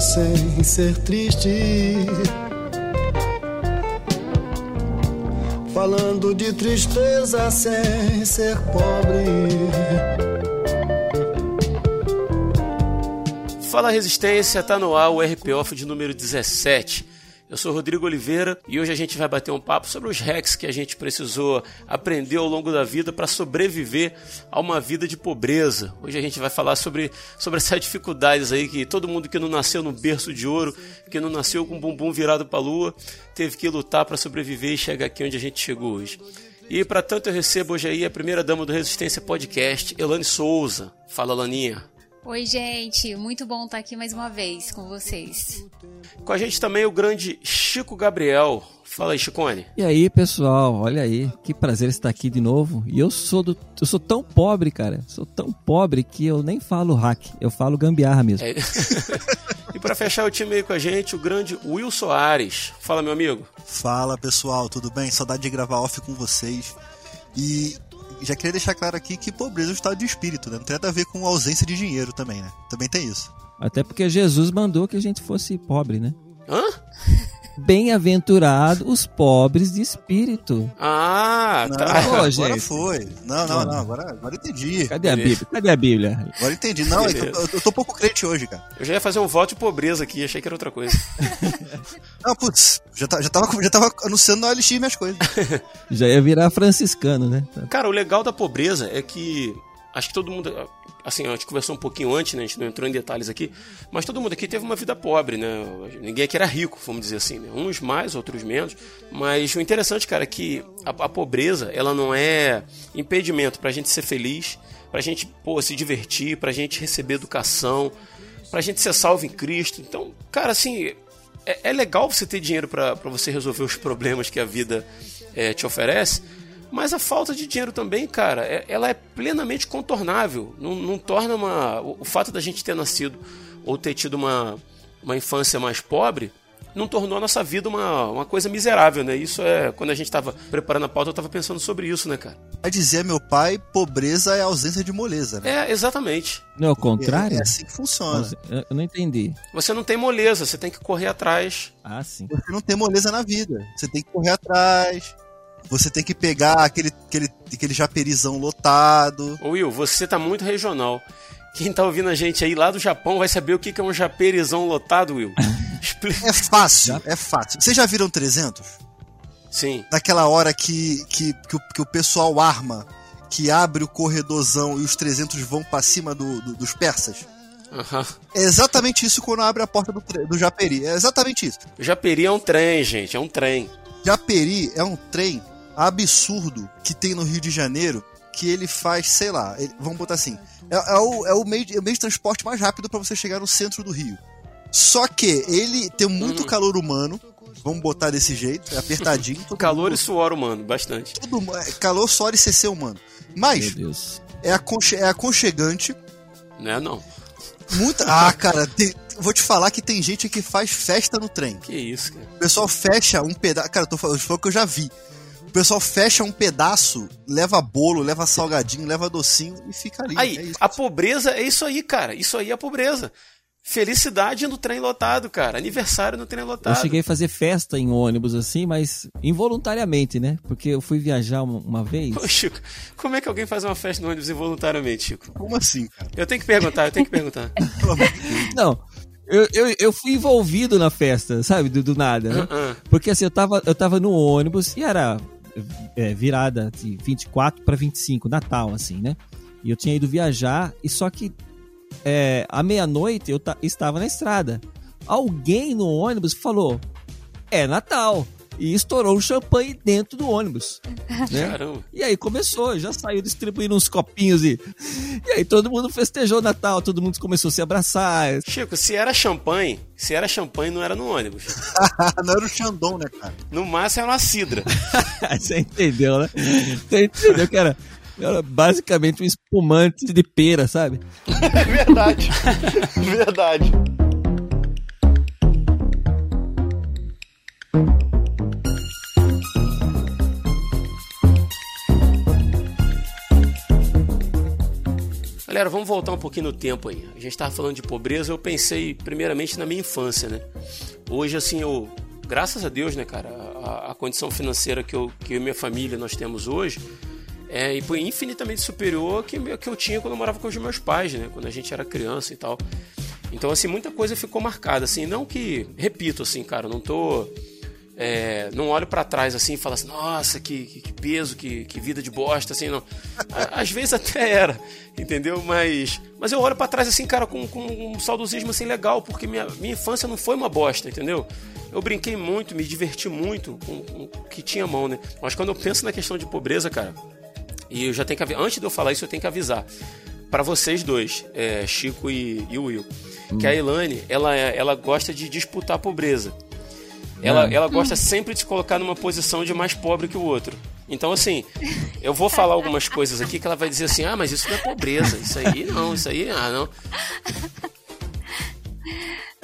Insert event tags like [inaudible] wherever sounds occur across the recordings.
sem ser triste. Falando de tristeza sem ser pobre. Fala Resistência, tá no ar o RP Off de número 17. Eu sou Rodrigo Oliveira e hoje a gente vai bater um papo sobre os hacks que a gente precisou aprender ao longo da vida para sobreviver a uma vida de pobreza. Hoje a gente vai falar sobre, sobre essas [laughs] dificuldades aí que todo mundo que não nasceu no berço de ouro, que não nasceu com o bumbum virado para a lua, teve que lutar para sobreviver e chegar aqui onde a gente chegou hoje. E para tanto eu recebo hoje aí a primeira dama do Resistência Podcast, Elane Souza. Fala, Laninha. Oi, gente, muito bom estar aqui mais uma vez com vocês. Com a gente também o grande Chico Gabriel. Fala aí, Chicone. E aí, pessoal, olha aí, que prazer estar aqui de novo. E eu sou do, eu sou tão pobre, cara, sou tão pobre que eu nem falo hack, eu falo gambiarra mesmo. É. [laughs] e para fechar o time aí com a gente, o grande Will Soares. Fala, meu amigo. Fala, pessoal, tudo bem? Saudade de gravar off com vocês. E já queria deixar claro aqui que pobreza é um estado de espírito, né? Não tem nada a ver com ausência de dinheiro também, né? Também tem isso. Até porque Jesus mandou que a gente fosse pobre, né? Hã? Bem-aventurados os pobres de espírito. Ah, tá. Não, Pô, agora gente. foi. Não, não, não. Agora, agora entendi. Cadê a Bíblia? Cadê a Bíblia? Agora entendi. Não, eu, eu, eu tô pouco crente hoje, cara. Eu já ia fazer um voto de pobreza aqui, achei que era outra coisa. [laughs] não, putz, já, tá, já, tava, já tava anunciando no LX minhas coisas. [laughs] já ia virar franciscano, né? Cara, o legal da pobreza é que acho que todo mundo assim, a gente conversou um pouquinho antes, né? A gente não entrou em detalhes aqui, mas todo mundo aqui teve uma vida pobre, né? Ninguém aqui era rico, vamos dizer assim, né? Uns mais, outros menos. Mas o interessante, cara, é que a, a pobreza, ela não é impedimento pra gente ser feliz, pra gente, pô, se divertir, pra gente receber educação, pra gente ser salvo em Cristo. Então, cara, assim, é, é legal você ter dinheiro para você resolver os problemas que a vida é, te oferece, mas a falta de dinheiro também, cara, é, ela é plenamente contornável. Não, não torna uma. O, o fato da gente ter nascido ou ter tido uma, uma infância mais pobre não tornou a nossa vida uma, uma coisa miserável, né? Isso é. Quando a gente estava preparando a pauta, eu estava pensando sobre isso, né, cara? Vai dizer meu pai, pobreza é ausência de moleza, né? É, exatamente. Não é o contrário? É, é assim que funciona. Eu não entendi. Você não tem moleza, você tem que correr atrás. Ah, sim. Você não tem moleza na vida. Você tem que correr atrás você tem que pegar aquele, aquele, aquele japerizão lotado. Ô Will, você tá muito regional. Quem tá ouvindo a gente aí lá do Japão vai saber o que é um japerizão lotado, Will. [laughs] É fácil, é fácil. Vocês já viram 300? Sim. Naquela hora que, que, que, o, que o pessoal arma, que abre o corredorzão e os 300 vão para cima do, do, dos persas? Uhum. É exatamente isso quando abre a porta do, do Japeri. É exatamente isso. O Japeri é um trem, gente. É um trem. Japeri é um trem absurdo que tem no Rio de Janeiro que ele faz, sei lá, ele, vamos botar assim, é, é, o, é, o meio, é o meio de transporte mais rápido para você chegar no centro do Rio. Só que ele tem muito uhum. calor humano, vamos botar desse jeito, é apertadinho. [laughs] calor mundo, e suor humano, bastante. Tudo, é, calor, suor e CC humano. Mas é, aconche, é aconchegante. Não é não. Muita. Ah, cara, tem, vou te falar que tem gente que faz festa no trem. Que isso, cara. O pessoal fecha um pedaço. Cara, eu tô falando, foi o que eu já vi. O pessoal fecha um pedaço, leva bolo, leva salgadinho, leva docinho e fica ali. Aí, é a pobreza é isso aí, cara. Isso aí é a pobreza. Felicidade no trem lotado, cara. Aniversário no trem lotado. Eu cheguei a fazer festa em ônibus assim, mas involuntariamente, né? Porque eu fui viajar uma, uma vez. Ô, Chico, como é que alguém faz uma festa no ônibus involuntariamente, Chico? Como assim, cara? Eu tenho que perguntar, eu tenho que perguntar. [laughs] Não, eu, eu, eu, fui envolvido na festa, sabe? Do, do nada, né? Uh -uh. Porque assim, eu tava, eu tava no ônibus e era é, virada de 24 para 25, Natal, assim, né? E eu tinha ido viajar, e só que é, à meia-noite eu estava na estrada. Alguém no ônibus falou: É Natal. E estourou um champanhe dentro do ônibus. [laughs] Né? Caramba. E aí começou, já saiu distribuindo uns copinhos e. E aí todo mundo festejou Natal, todo mundo começou a se abraçar. Chico, se era champanhe, se era champanhe, não era no ônibus. [laughs] não era o Xandão, né, cara? No máximo era uma cidra. [laughs] Você entendeu, né? Você entendeu que era. Era basicamente um espumante de pera, sabe? É verdade. verdade. Galera, vamos voltar um pouquinho no tempo aí. A gente estava falando de pobreza, eu pensei primeiramente na minha infância, né? Hoje, assim, eu, graças a Deus, né, cara, a, a condição financeira que eu, que eu e minha família nós temos hoje é infinitamente superior que, que eu tinha quando eu morava com os meus pais, né? Quando a gente era criança e tal. Então, assim, muita coisa ficou marcada, assim, não que, repito, assim, cara, não tô é, não olho para trás assim e falo assim, nossa, que, que, peso, que, que, vida de bosta, assim, não. [laughs] Às vezes até era, entendeu? Mas, mas eu olho para trás assim, cara, com, com um saudosismo assim legal, porque minha, minha infância não foi uma bosta, entendeu? Eu brinquei muito, me diverti muito com, com o que tinha mão, né? Mas quando eu penso na questão de pobreza, cara, e eu já tenho que antes de eu falar isso, eu tenho que avisar para vocês dois, é, Chico e, e Will, hum. que a Elane, ela, ela gosta de disputar a pobreza. Ela, ela gosta sempre de se colocar numa posição de mais pobre que o outro. Então, assim, eu vou falar algumas coisas aqui que ela vai dizer assim: ah, mas isso não é pobreza, isso aí não, isso aí, ah, não.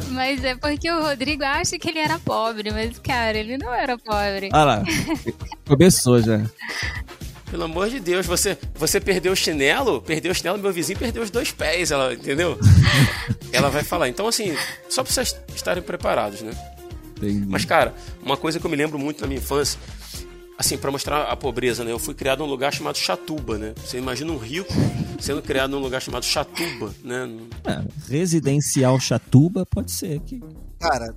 Mas é porque o Rodrigo acha que ele era pobre, mas, cara, ele não era pobre. Ah lá, começou já. Pelo amor de Deus, você, você perdeu o chinelo, perdeu o chinelo, meu vizinho perdeu os dois pés, ela, entendeu? ela vai falar. Então, assim, só pra vocês estarem preparados, né? Entendi. Mas, cara, uma coisa que eu me lembro muito na minha infância, assim, para mostrar a pobreza, né? Eu fui criado num lugar chamado Chatuba, né? Você imagina um rico sendo criado num lugar chamado Chatuba, né? É, residencial Chatuba pode ser que. Cara,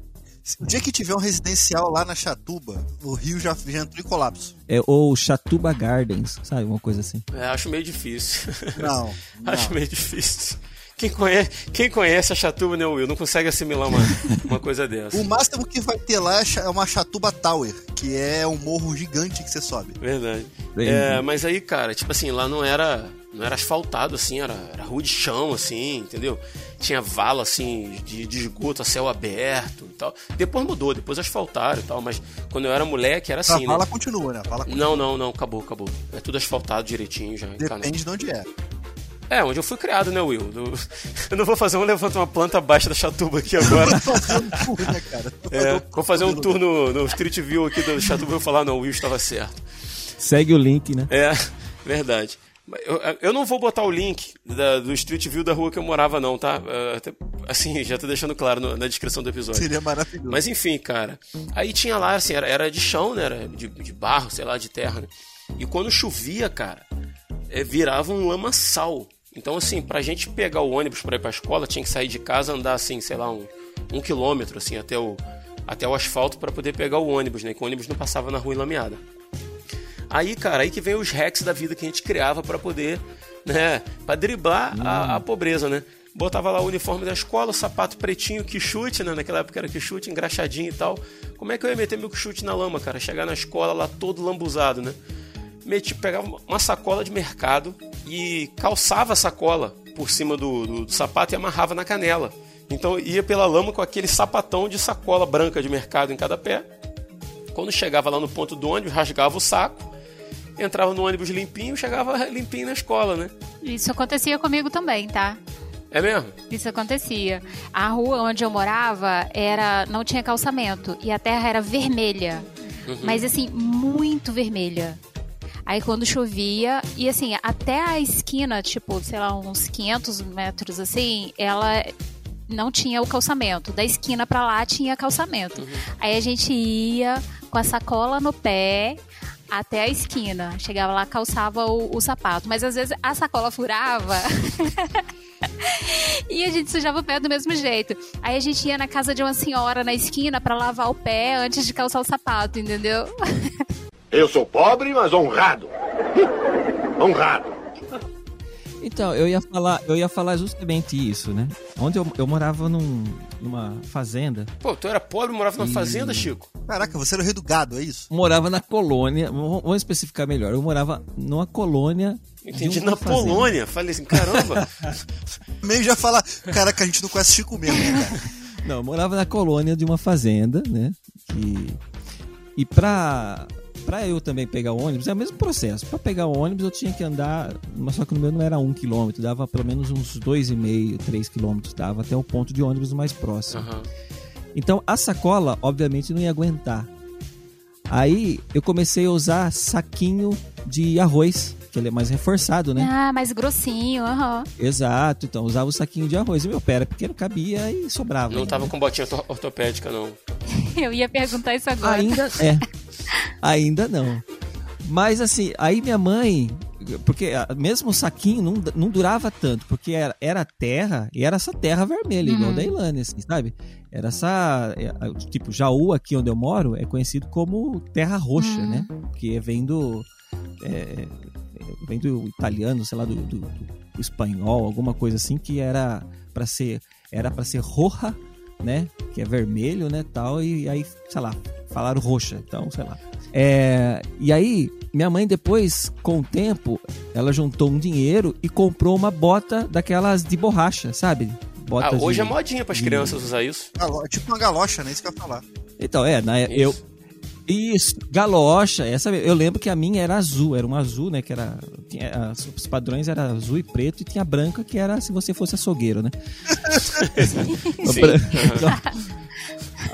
o dia que tiver um residencial lá na Chatuba, o Rio já, já entrou em colapso. É, ou Chatuba Gardens, sabe? Uma coisa assim. É, acho meio difícil. Não. [laughs] acho não. meio difícil. Quem conhece, quem conhece a Chatuba, né, Will? Não consegue assimilar uma, uma coisa dessa. O máximo que vai ter lá é, é uma Chatuba Tower, que é um morro gigante que você sobe. Verdade. É, mas aí, cara, tipo assim, lá não era não era asfaltado assim, era, era rua de chão assim, entendeu? Tinha vala assim de, de esgoto a céu aberto e tal. Depois mudou, depois asfaltaram e tal, mas quando eu era moleque era assim, a vala né? continua, né? A vala continua. Não, não, não, acabou, acabou. É tudo asfaltado direitinho já. Depende de onde é. É, onde eu fui criado, né, Will? [laughs] Eu não vou fazer um levanta uma planta abaixo da chatuba aqui agora. [laughs] é, vou fazer um tour no, no Street View aqui do chatuba e vou falar, não, o Will estava certo. Segue o link, né? É, [laughs] verdade. Eu, eu não vou botar o link da, do Street View da rua que eu morava, não, tá? É, até, assim, já tô deixando claro no, na descrição do episódio. Seria maravilhoso. Mas enfim, cara. Aí tinha lá, assim, era, era de chão, né? Era de, de barro, sei lá, de terra, né? E quando chovia, cara, é, virava um lamaçal. Então, assim, pra gente pegar o ônibus para ir pra escola, tinha que sair de casa, andar, assim, sei lá, um, um quilômetro, assim, até o, até o asfalto para poder pegar o ônibus, né? Que o ônibus não passava na rua enlameada. Aí, cara, aí que vem os hacks da vida que a gente criava para poder, né, pra driblar hum. a, a, pobreza, né? Botava lá o uniforme da escola, o sapato pretinho, que chute, né? Naquela época era que chute, engraxadinho e tal. Como é que eu ia meter meu chute na lama, cara? Chegar na escola lá todo lambuzado, né? meti, pegava uma sacola de mercado e calçava a sacola por cima do, do, do sapato e amarrava na canela. Então ia pela lama com aquele sapatão de sacola branca de mercado em cada pé. Quando chegava lá no ponto do ônibus, rasgava o saco, entrava no ônibus limpinho, chegava limpinho na escola, né? Isso acontecia comigo também, tá? É mesmo? Isso acontecia. A rua onde eu morava era não tinha calçamento e a terra era vermelha. Uhum. Mas assim, muito vermelha. Aí quando chovia, e assim, até a esquina, tipo, sei lá, uns 500 metros assim, ela não tinha o calçamento. Da esquina para lá tinha calçamento. Uhum. Aí a gente ia com a sacola no pé até a esquina. Chegava lá, calçava o, o sapato. Mas às vezes a sacola furava. [laughs] e a gente sujava o pé do mesmo jeito. Aí a gente ia na casa de uma senhora na esquina para lavar o pé antes de calçar o sapato, entendeu? [laughs] Eu sou pobre, mas honrado. [laughs] honrado. Então, eu ia falar, eu ia falar justamente isso, né? Onde eu, eu morava num, numa fazenda. Pô, tu era pobre e morava numa e... fazenda, Chico? Caraca, você era o rei do gado, é isso? Morava na colônia, vamos especificar melhor. Eu morava numa colônia. Entendi, na fazenda. Polônia. Falei assim, caramba. [laughs] Meio já fala, caraca, a gente não conhece Chico mesmo, né, cara? Não, eu morava na colônia de uma fazenda, né? Que... E pra para eu também pegar o ônibus, é o mesmo processo. Para pegar o ônibus eu tinha que andar, mas só que no meu não era um quilômetro, dava pelo menos uns dois e meio, três quilômetros, dava até o ponto de ônibus mais próximo. Uhum. Então a sacola, obviamente, não ia aguentar. Aí eu comecei a usar saquinho de arroz que ele é mais reforçado, né? Ah, mais grossinho, aham. Exato, então usava o saquinho de arroz. E meu pé era pequeno, cabia e sobrava. Não né? tava com botinha orto- ortopédica, não. [laughs] Eu ia perguntar isso agora. Ainda é. [laughs] Ainda não. Mas assim, aí minha mãe. Porque ah, mesmo o saquinho não, não durava tanto, porque era, era terra e era essa terra vermelha, igual Uhum. da Ilane, assim, sabe? Era essa. é, Tipo, Jaú, aqui onde eu moro, é conhecido como terra roxa, Uhum. né? Que vem do. é, é, vem do italiano, sei lá, do, do- do espanhol, alguma coisa assim, que era para ser. Era para ser roja, né? Que é vermelho, né? Tal, e aí, sei lá, falaram roxa, então, sei lá. É, e aí, minha mãe depois, com o tempo, ela juntou um dinheiro e comprou uma bota daquelas de borracha, sabe? Ah, Botas hoje de- é modinha pras de- crianças usar isso. Galo- Tipo uma galocha, né? Isso que eu ia falar. Então, é, na, eu. Isso. Isso, galocha, essa eu lembro que a minha era azul, era um azul, né? Que era. Tinha, as- os padrões eram azul e preto, e tinha branca, que era se você fosse açougueiro, né? [laughs] [laughs] Sim. [laughs] Então,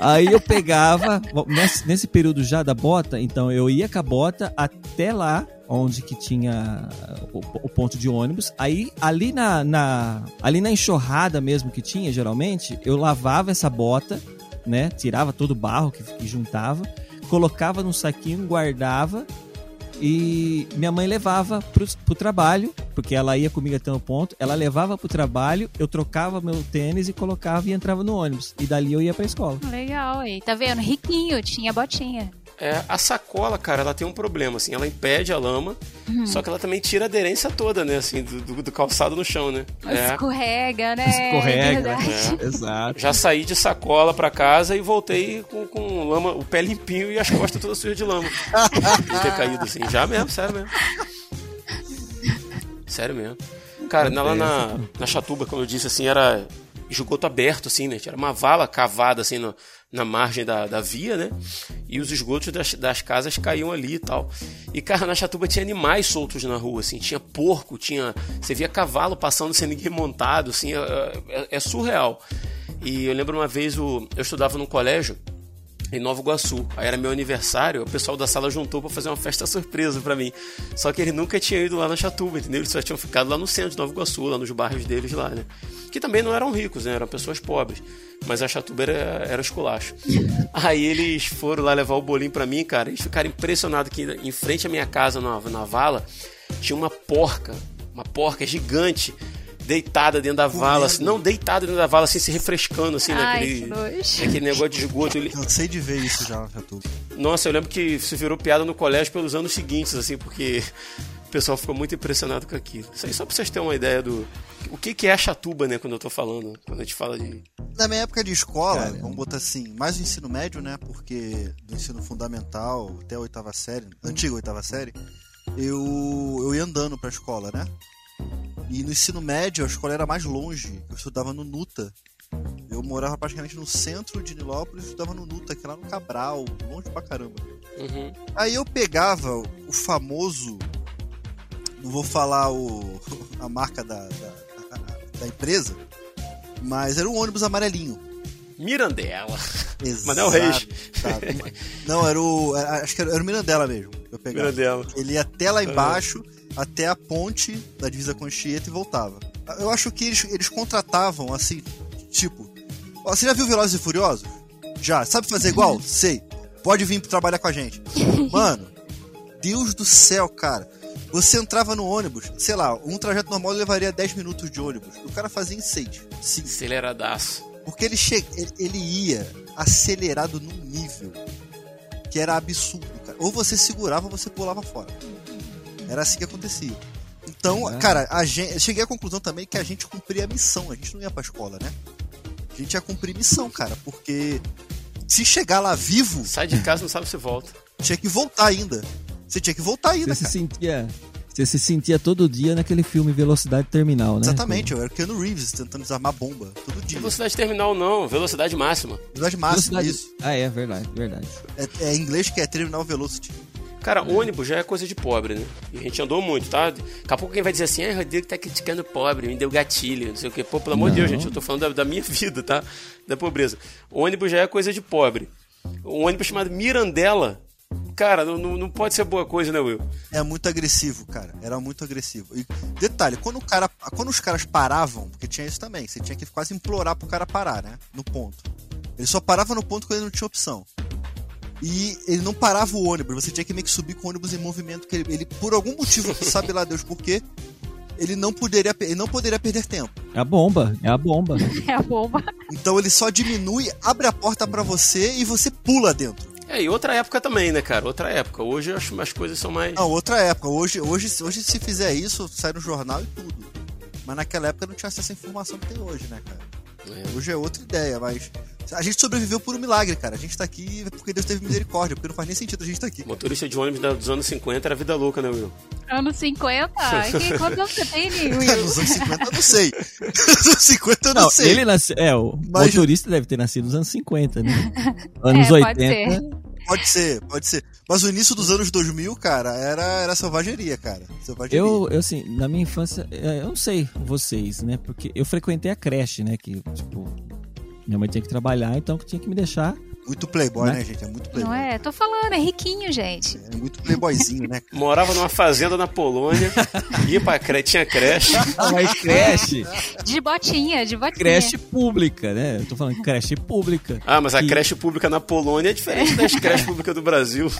Aí eu pegava, nesse, nesse período já da bota, então eu ia com a bota até lá, onde que tinha o, o ponto de ônibus. Aí ali na, na- ali na enxurrada mesmo que tinha, geralmente, eu lavava essa bota, né? Tirava todo o barro que, que juntava, colocava num saquinho, guardava e minha mãe levava pro, pro trabalho, porque ela ia comigo até o ponto, ela levava pro trabalho, eu trocava meu tênis e colocava e entrava no ônibus. E dali eu ia pra escola. Legal, aí. Tá vendo? Riquinho, tinha botinha. É, a sacola, cara, ela tem um problema, assim, ela impede a lama, Uhum. só que ela também tira a aderência toda, né, assim, do, do- do calçado no chão, né? É. Escorrega, né? Escorrega. Verdade. Exato. Já saí de sacola pra casa e voltei com, com lama, o pé limpinho e as costas todas sujas de lama. de ter caído assim. Já mesmo, sério mesmo. Sério mesmo. Cara, na- lá na, na Chatuba, como eu disse, assim, era esgoto aberto, assim, né? Era uma vala cavada, assim, no- na margem da, da via, né? E os esgotos das, das casas caíam ali e tal. E, cara, na Chatuba tinha animais soltos na rua, assim. Tinha porco, tinha... Você via cavalo passando sem ninguém montado, assim. É, é- é surreal. E eu lembro uma vez, o, eu estudava num colégio em Nova Iguaçu. Aí era meu aniversário, o pessoal da sala juntou pra fazer uma festa surpresa pra mim. Só que ele nunca tinha ido lá na Chatuba, entendeu? Eles só tinham ficado lá no centro de Nova Iguaçu, lá nos bairros deles lá, né? Que também não eram ricos, né? Eram pessoas pobres. Mas a Chatuba era, era esculacho. Aí eles foram lá levar o bolinho pra mim, cara. Eles ficaram impressionados que em frente à minha casa, na, na vala, tinha uma porca. Uma porca gigante. Deitada dentro da vala, assim, não deitada dentro da vala, assim, se refrescando, assim, Ai, naquele, naquele negócio de esgoto. Ele- Cansei de ver isso já na Chatuba. nossa, eu lembro que se virou piada no colégio pelos anos seguintes, assim, porque o pessoal ficou muito impressionado com aquilo. Isso aí só pra vocês terem uma ideia do. O que, que é a chatuba, né, quando eu tô falando, quando a gente fala de. Na minha época de escola, Caramba. vamos botar assim, mais o ensino médio, né? Porque do ensino fundamental até a oitava série, antiga oitava série, eu, eu ia andando pra escola, né? E no ensino médio a escola era mais longe. Eu estudava no Nuta. Eu morava praticamente no centro de Nilópolis e estudava no Nuta, que é lá no Cabral, longe pra caramba. Uhum. Aí eu pegava o famoso. Não vou falar o, [laughs] a marca da, da, da empresa, mas era um ônibus amarelinho. Mirandela. Exato. Manel Reis. Sabe? Não, era o. era- acho que era, era o Mirandela mesmo. Eu pegava. Mirandela. Ele ia até lá embaixo, até a ponte da divisa com Anchieta e voltava. Eu acho que eles, eles contratavam assim, tipo. Ó, você já viu Velozes e Furiosos? Já. Sabe fazer igual? Sei. Pode vir trabalhar com a gente. [laughs] Mano, Deus do céu, cara. Você entrava no ônibus, sei lá, um trajeto normal levaria 10 minutos de ônibus. O cara fazia em 6. 5. Aceleradaço. Porque ele, che... ele, ia acelerado num nível que era absurdo, cara. Ou você segurava ou você pulava fora. Era assim que acontecia. Então, cara, a gente, eu cheguei à conclusão também que a gente cumpria a missão. A gente não ia pra escola, né? A gente ia cumprir missão, cara. Porque se chegar lá vivo, Sai de casa não sabe se volta. tinha que voltar ainda. Você tinha que voltar ainda, Você se cara. sentia. Você se sentia todo dia naquele filme Velocidade Terminal, né? Exatamente, eu era o Keanu Reeves tentando desarmar bomba todo dia. Velocidade terminal não, velocidade máxima. Velocidade máxima, Velocidade- isso. Ah, é verdade, verdade. É, é em inglês que é Terminal Velocity. Cara, ônibus já é coisa de pobre, né? E a gente andou muito, tá? Daqui a pouco quem vai dizer assim, ah, Rodrigo tá criticando pobre, me deu gatilho, não sei o quê. Pô, pelo amor de. Deus, gente, eu tô falando da, da minha [laughs] vida, tá? Da pobreza. ônibus já é coisa de pobre. Um ônibus chamado Mirandela Cara, não, não pode ser boa coisa, né, Will? É muito agressivo, cara. Era muito agressivo. E detalhe, quando o cara. Quando os caras paravam, porque tinha isso também, você tinha que quase implorar pro cara parar, né? No ponto. Ele só parava no ponto quando ele não tinha opção. E ele não parava o ônibus, você tinha que meio que subir com o ônibus em movimento, que ele, ele por algum motivo, [laughs] sabe lá Deus por quê, ele não poderia, ele não poderia perder tempo. É a bomba, é a bomba. [laughs] É a bomba. Então ele só diminui, abre a porta para você e você pula dentro. É, e outra época também, né, cara? Outra época. Hoje eu acho que as coisas são mais. Não, outra época. Hoje, hoje, hoje se fizer isso, sai no jornal e tudo. Mas naquela época não tinha essa informação que tem hoje, né, cara? É. Hoje é outra ideia, mas a gente sobreviveu por um milagre, cara. A gente tá aqui porque Deus teve misericórdia, porque não faz nem sentido a gente tá aqui. Motorista de ônibus dos anos 50 era vida louca, né, Will? Anos 50? [laughs] Que, quando você tem, Will? [laughs] nos anos 50 eu não sei. Nos anos 50 eu não, não sei. Ele nasce... É, o Mas... motorista deve ter nascido nos anos 50, né? [laughs] Anos é, 80. Pode ser. Pode ser. Mas o início dos anos 2000, cara, era, era selvageria, cara. Selvageria. Eu, eu, assim, na minha infância, é, eu não sei vocês, né? Porque eu frequentei a creche, né? Que, tipo, minha mãe tinha que trabalhar, então tinha que me deixar. Muito playboy, né, né gente? É muito playboy. Não é? Tô falando, é riquinho, gente. É, muito playboyzinho, né? [laughs] Morava numa fazenda na Polônia, ia pra creche, tinha creche. Mas creche. De botinha, de botinha. Creche pública, né? Eu tô falando creche pública. Ah, mas a e... creche pública na Polônia é diferente das creches públicas do Brasil.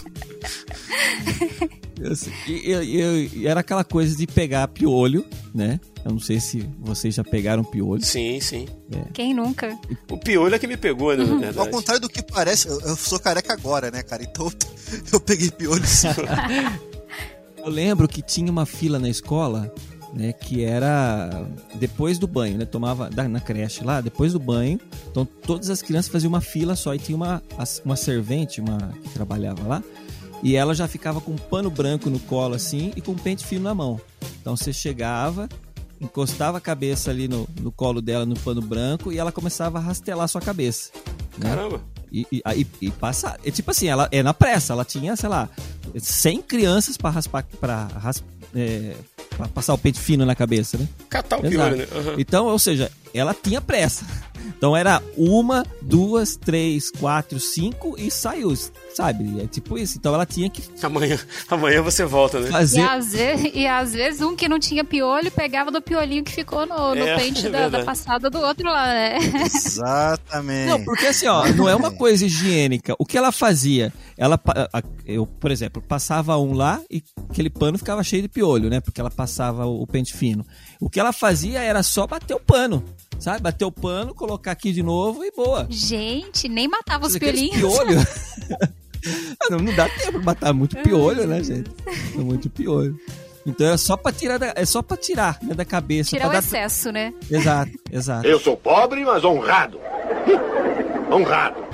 E, e, e, era aquela coisa de pegar piolho, né? Eu não sei se vocês já pegaram piolho. Sim, sim. É. Quem nunca? O piolho é que me pegou, né? Uhum. Ao contrário do que parece, eu, eu, sou careca agora, né, cara? Então [laughs] eu peguei piolho sim. [laughs] eu lembro que tinha uma fila na escola né, que era depois do banho, né, tomava na creche lá, depois do banho, então todas as crianças faziam uma fila só e tinha uma, uma servente, uma que trabalhava lá, e ela já ficava com um pano branco no colo assim e com um pente fino na mão. Então você chegava, encostava a cabeça ali no, no colo dela no pano branco e ela começava a rastelar sua cabeça. Né? Caramba! E, e, e, e passa. É tipo assim, ela é na pressa, ela tinha, sei lá, 100 crianças para raspar. Pra, ras, é, pra passar o pente fino na cabeça, né? Catar o pior, né? Uhum. Então, ou seja, ela tinha pressa. Então era uma, duas, três, quatro, cinco e saiu, sabe? É tipo isso. Então ela tinha que. Amanhã, amanhã você volta, né? Fazer... E, às vezes, e às vezes um que não tinha piolho pegava do piolinho que ficou no, no é, pente [laughs] é da, da, passada do outro lá, né? Exatamente. Não, porque assim, ó, não é uma coisa higiênica. O que ela fazia? Ela, eu, por exemplo, passava um lá e aquele pano ficava cheio de piolho, né? Porque ela passava o pente fino. O que ela fazia era só bater o pano. Sabe? Bater o pano, colocar aqui de novo e boa. Gente, nem matava os piolinhos. Piolho. [laughs] [laughs] não, não dá tempo de matar muito piolho, né, gente? É muito piolho. Então é só pra tirar da, é só para tirar né, da cabeça. Tirar o dar... excesso, né? Exato, exato. Eu sou pobre, mas honrado. [laughs] honrado.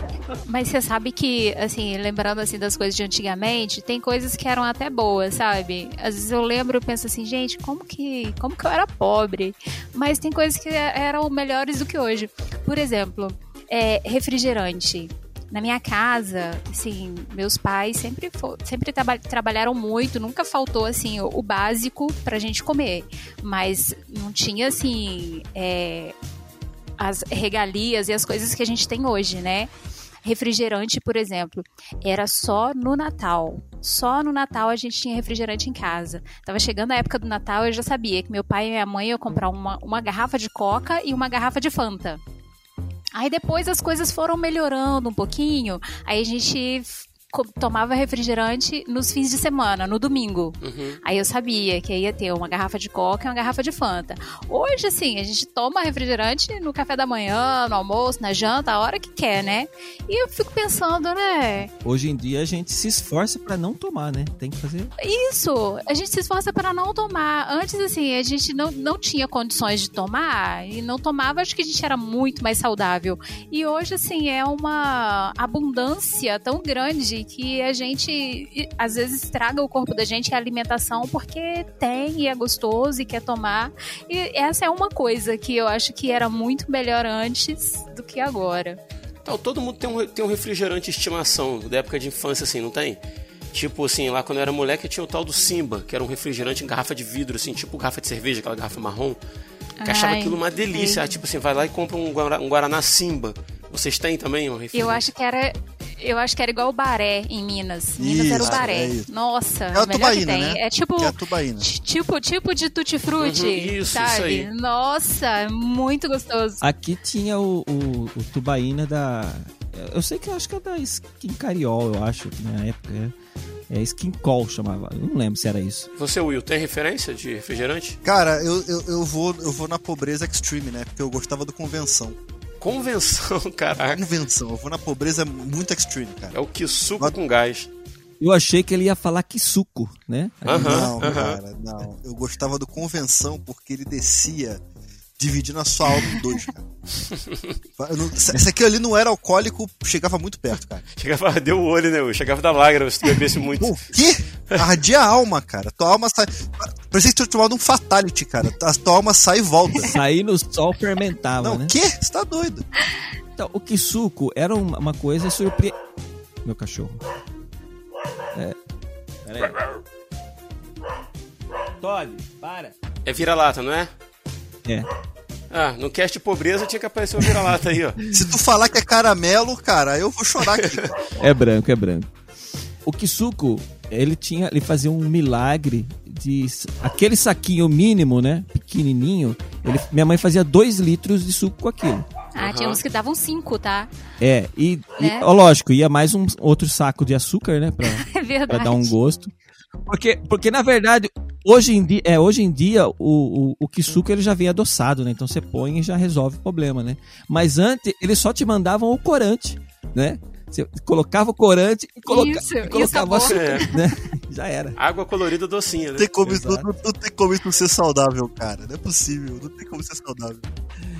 Mas você sabe que, assim, lembrando assim das coisas de antigamente, tem coisas que eram até boas, sabe? Às vezes eu lembro e penso assim, gente, como que, como que eu era pobre? Mas tem coisas que eram melhores do que hoje. Por exemplo, é, refrigerante. Na minha casa, assim, meus pais sempre, sempre traba trabalharam muito, nunca faltou, assim, o, o, básico pra gente comer. Mas não tinha, assim, é, as regalias e as coisas que a gente tem hoje, né? Refrigerante, por exemplo, era só no Natal. Só no Natal a gente tinha refrigerante em casa. Tava chegando a época do Natal, eu já sabia que meu pai e minha mãe iam comprar uma, uma garrafa de Coca e uma garrafa de Fanta. Aí depois as coisas foram melhorando um pouquinho. Aí a gente tomava refrigerante nos fins de semana, no domingo. Uhum. Aí eu sabia que ia ter uma garrafa de coca e uma garrafa de Fanta. Hoje, assim, a gente toma refrigerante no café da manhã, no almoço, na janta, a hora que quer, né? E eu fico pensando, né? Hoje em dia a gente se esforça para não tomar, né? Tem que fazer. Isso! A gente se esforça para não tomar. Antes, assim, a gente não, não tinha condições de tomar e não tomava, acho que a gente era muito mais saudável. E hoje, assim, é uma abundância tão grande que a gente às vezes estraga o corpo da gente a alimentação porque tem e é gostoso e quer tomar. E essa é uma coisa que eu acho que era muito melhor antes do que agora. Então, todo mundo tem um, tem um refrigerante de estimação da época de infância, assim, não tem? Tipo assim, lá quando eu era moleque tinha o tal do Simba, que era um refrigerante em garrafa de vidro, assim, tipo garrafa de cerveja, aquela garrafa marrom. Que achava aquilo uma delícia. Ah, tipo assim, vai lá e compra um Guaraná, um Guaraná Simba. Vocês têm também um refrigerante? Eu acho que era Eu acho que era igual o baré em Minas. Minas era o Isso, baré. é isso. Nossa, É a o melhor que tubaína, tem. né? É tipo, Que é a tubaína. tipo, tipo de tutti-frutti, Uhum, isso, isso sabe? aí. Nossa, é muito gostoso. Aqui tinha o, o, o tubaína da. Eu sei que eu acho que é da Skin Cariol, eu acho, que na época. É, é Skin Call chamava. Eu não lembro se era isso. Você, Will, tem referência de refrigerante? Cara, eu, eu, eu, vou, eu vou na pobreza extreme, né? Porque eu gostava do convenção. Convenção, [laughs] caraca. Convenção, eu vou na pobreza muito extreme, cara. É o que suco com gás. Eu achei que ele ia falar que suco, né? Aham, não, aham. cara, não. Eu gostava do convenção porque ele descia dividindo a sua alma em dois, cara. Eu não- se se aquilo ali não era alcoólico, chegava muito perto, cara. [laughs] Chegava a arder o olho, né? Will? Chegava da lágrima se tu bebesse muito. O quê? Ardia a alma, cara. Tua alma sai. Parecia que tu tinha tomado um fatality, cara. A tua alma sai e volta. Sair no sol fermentava, Não, né? o quê? Você tá doido? Então, o que suco era uma, coisa surpreendente. Meu cachorro. É. Pera aí. Todd, para. É vira-lata, não é? É. Ah, no cast de pobreza tinha que aparecer um vira-lata aí, ó. [laughs] Se tu falar que é caramelo, cara, eu vou chorar aqui. É branco, é branco. O Kisuko, ele tinha, ele fazia um milagre de aquele saquinho mínimo, né, pequenininho. Ele, minha mãe fazia dois litros de suco com aquilo. Ah, tinha uns que davam cinco, tá? É, e, e Né? ó, lógico, ia mais um outro saco de açúcar, né, pra, [laughs] É pra verdade. dar um gosto. Porque, porque na verdade, hoje em dia, é, hoje em dia o, o, o Kisuko ele já vem adoçado, né? Então você põe e já resolve o problema, né? Mas antes, eles só te mandavam o corante, né? Você colocava o corante e, coloca, Isso, e colocava o sabor. açúcar, né? [laughs] Já era. Água colorida docinha, Não né? tem, como isso, não, não tem como isso não ser saudável, cara. Não é possível. Não tem como ser saudável.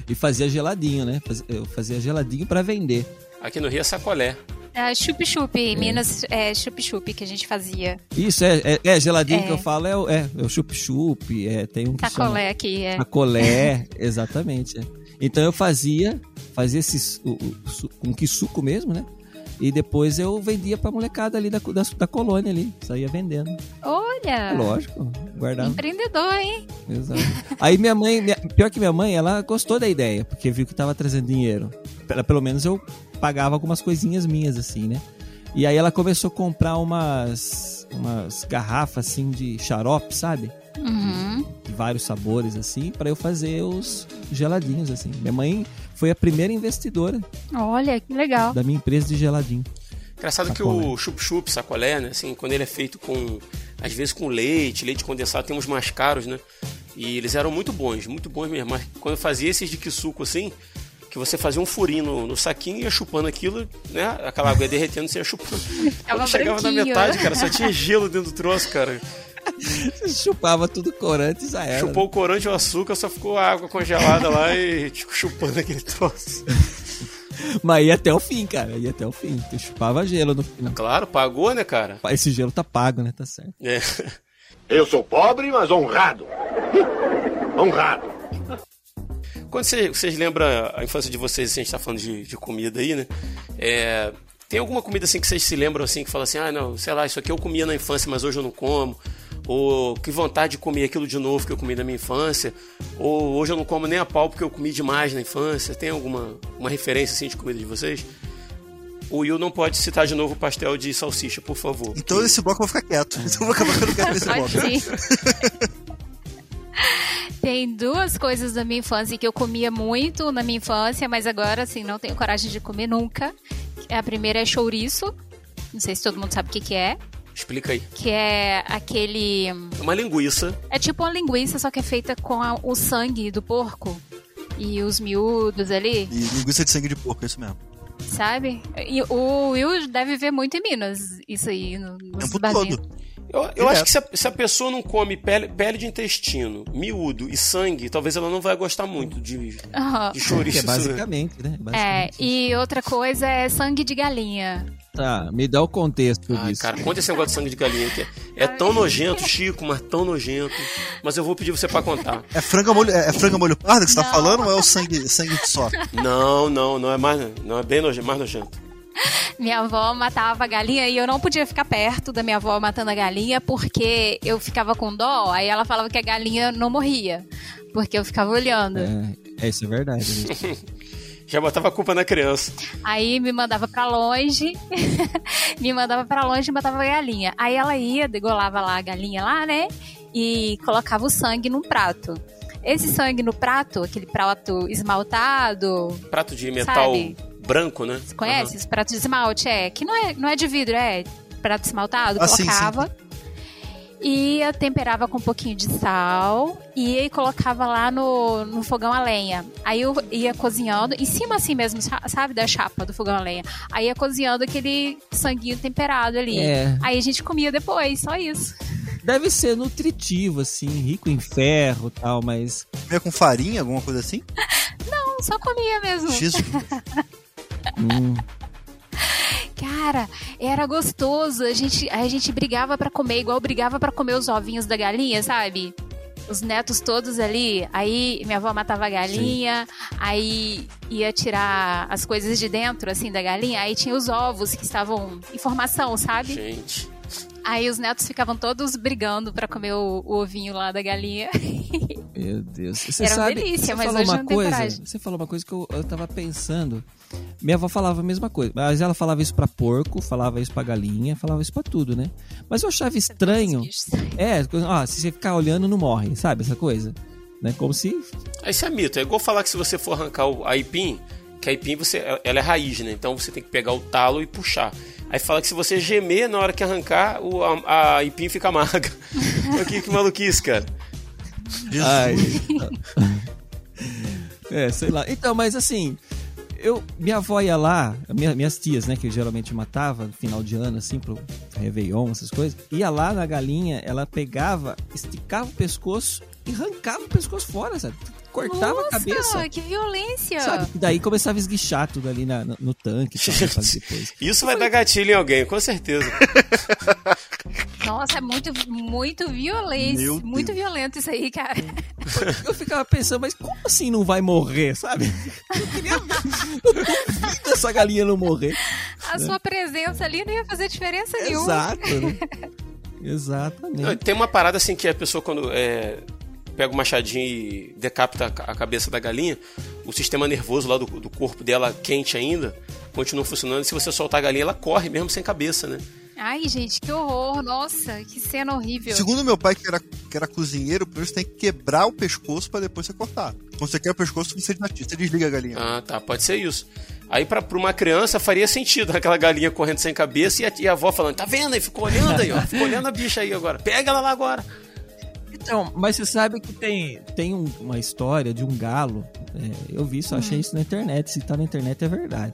E fazia geladinho, né? Eu fazia geladinho pra vender. Aqui no Rio é sacolé. É, chup-chup, em Minas é chup-chup que a gente fazia. Isso, é, é, é geladinho É. que eu falo, é, o- é, é o chup-chup, é, tem um Sacolé aqui, é. Sacolé, [laughs] exatamente. é. Então eu fazia, fazia esse o, o, su- com que suco mesmo, né? E depois eu vendia pra molecada ali da, da, da colônia ali, saía vendendo. Olha, Lógico, guardava. empreendedor, hein? Exato. Aí minha mãe, minha- pior que minha mãe, ela gostou da ideia, porque viu que tava trazendo dinheiro. Pelo menos eu pagava algumas coisinhas minhas, assim, né? E aí ela começou a comprar umas, umas garrafas, assim, de xarope, sabe? Uhum. De vários sabores, assim, pra eu fazer os geladinhos, assim. Minha mãe foi a primeira investidora Olha, que legal. da minha empresa de geladinho. Engraçado que Sacolé. o chup-chup, sacolé, né? Assim, quando ele é feito com. Às vezes com leite, leite condensado, tem uns mais caros, né? E eles eram muito bons, muito bons mesmo. Mas quando eu fazia esses de suco assim, que você fazia um furinho no, no saquinho e ia chupando aquilo, né? Aquela água ia derretendo, você ia chupando. [laughs] Quando chegava na metade, cara, só tinha gelo dentro do troço, cara. [laughs] Chupava tudo corante e já era. Chupou o corante e o açúcar, só ficou a água congelada lá e tipo, chupando aquele troço. [laughs] Mas ia até o fim, cara. Ia até o fim. Tu chupava gelo no final. Claro, pagou, né, cara? Esse gelo tá pago, né? Tá certo. É. Eu sou pobre, mas honrado. Honrado. Quando cê- vocês lembram a infância de vocês, assim, a gente tá falando de, de comida aí, né? É, tem alguma comida assim que vocês se lembram assim, que fala assim, ah, não, sei lá, isso aqui eu comia na infância, mas hoje eu não como. Ou que vontade de comer aquilo de novo que eu comi na minha infância. Ou hoje eu não como nem a pau porque eu comi demais na infância. Tem alguma uma referência assim de comida de vocês? O Will não pode citar de novo o pastel de salsicha, por favor. Então nesse bloco eu vou ficar quieto. [laughs] Então eu vou acabar ficando quieto nesse bloco. [laughs] [laughs] Tem duas coisas da minha infância que eu comia muito na minha infância, mas agora, assim, não tenho coragem de comer nunca. A primeira é chouriço. Não sei se todo mundo sabe o que, que é. Explica aí. Que é aquele. É uma linguiça. É tipo uma linguiça, só que é feita com a- o sangue do porco. E os miúdos ali, E linguiça de sangue de porco, é isso mesmo. sabe? E o Will deve ver muito em Minas, isso aí, no, O nos tempo barzinhos. todo. Eu, eu acho que se a, se a pessoa não come pele, pele de intestino, miúdo e sangue, talvez ela não vai gostar muito de, Aham. de chouriço. é né? basicamente, né? É, Basicamente. e outra coisa é sangue de galinha. Tá, me dá o contexto Ai, disso. cara, conta esse negócio de sangue de galinha que é, é tão nojento, Chico, mas tão nojento. Mas eu vou pedir você pra contar. É frango molho, é, é frango molho pardo que você tá Não. falando ou é o sangue, sangue só? Não, não, não é mais, não é bem nojento, mais nojento. [laughs] Minha avó matava a galinha e eu não podia ficar perto da minha avó matando a galinha porque eu ficava com dó. Aí ela falava que a galinha não morria, porque eu ficava olhando. É, é, isso é verdade. gente. [laughs] Já botava a culpa na criança. Aí me mandava pra longe, [laughs] me mandava pra longe e matava a galinha. Aí ela ia, degolava lá a galinha lá, né? E colocava o sangue num prato. Esse sangue no prato, aquele prato esmaltado. Prato de metal Sabe? Branco, né? Você conhece esse prato de esmalte? É, que não é, não é de vidro, é prato esmaltado. Ah, sim, colocava. E temperava com um pouquinho de sal e aí colocava lá no, no fogão a lenha. Aí eu ia cozinhando, em cima assim mesmo, sa- sabe, da chapa do fogão a lenha. Aí ia cozinhando aquele sanguinho temperado ali. É. Aí a gente comia depois, só isso. Deve ser nutritivo, assim, rico em ferro e tal, mas. Comia com farinha, alguma coisa assim? [laughs] Não, só comia mesmo. Jesus. [laughs] hum, Cara, era gostoso. A gente, a gente brigava pra comer, igual brigava pra comer os ovinhos da galinha, sabe? Os netos todos ali. Aí minha avó matava a galinha, aí ia tirar as coisas de dentro, assim, da galinha. Aí tinha os ovos que estavam em formação, sabe? Gente. Aí os netos ficavam todos brigando pra comer o, o ovinho lá da galinha. [laughs] meu Deus. Você Era uma sabe, delícia, você mas falou hoje uma coisa. coragem. Você falou uma coisa que eu, eu tava pensando. Minha avó falava a mesma coisa, mas ela falava isso pra porco, falava isso pra galinha, falava isso pra tudo, né? Mas eu achava estranho. É, ó, se você ficar olhando, não morre, sabe? Essa coisa. Né? Como se. Isso é mito. É igual falar que se você for arrancar o- aipim, que a aipim você, ela é raiz, né? Então você tem que pegar o talo e puxar. Aí fala que se você gemer na hora que arrancar, o, a, a aipim fica amarga. [laughs] Que, que maluquice, cara. Ai. [laughs] é, sei lá. Então, mas assim, eu, minha avó ia lá, minha- minhas tias, né, que eu geralmente matava no final de ano, assim, pro Réveillon, essas coisas, ia lá na galinha, ela pegava, esticava o pescoço e arrancava o pescoço fora, sabe? Cortava a cabeça. Nossa, que violência! Sabe? Daí começava a esguichar tudo ali na- no, no tanque, tal, depois. Isso vai dar gatilho em alguém, com certeza. [laughs] Nossa, é muito, muito violento. Muito Deus. violento isso aí, cara. Eu ficava pensando, mas como assim não vai morrer, sabe? Eu queria ver. Essa galinha não morrer. A sua presença ali não ia fazer diferença nenhuma. Exato, né? [laughs] Exatamente. Tem uma parada assim que a pessoa quando é, pega o machadinho e decapita a ca- a cabeça da galinha, o sistema nervoso lá do, do corpo dela quente ainda continua funcionando. Se você soltar a galinha, ela corre mesmo sem cabeça, né? Ai, gente, que horror. Nossa, que cena horrível. Segundo meu pai, que era, que era cozinheiro, primeiro você tem que quebrar o pescoço pra depois você cortar. Quando você quebra o pescoço, você, você desliga a galinha. Ah, tá, pode ser isso. Aí pra, pra uma criança faria sentido [laughs] aquela galinha correndo sem cabeça e a, e a avó falando, tá vendo aí? Ficou olhando aí, ó. Ficou olhando a bicha aí agora. Pega ela lá agora. Então, mas você sabe que tem, tem um- uma história de um galo. é, eu vi isso, achei isso na internet. Se tá na internet é verdade.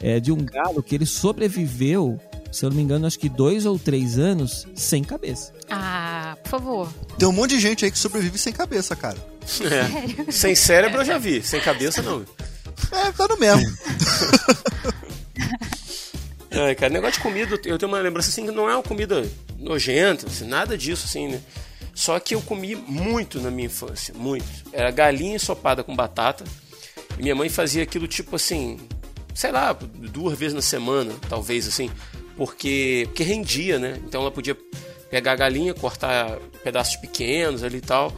É de um galo que ele sobreviveu, se eu não me engano, acho que dois ou três anos sem cabeça. Ah, por favor. Tem um monte de gente aí que sobrevive sem cabeça, cara. É. Sem cérebro eu já vi, [laughs] sem cabeça não. É, tá no mesmo. [laughs] É, cara, negócio de comida, eu tenho uma lembrança assim que não é uma comida nojenta, assim, nada disso, assim, né? Só que eu comi muito na minha infância, muito. Era galinha ensopada com batata. E minha mãe fazia aquilo tipo assim, sei lá, duas vezes na semana, talvez assim, porque, porque rendia, né? Então ela podia pegar a galinha, cortar pedaços pequenos ali e tal,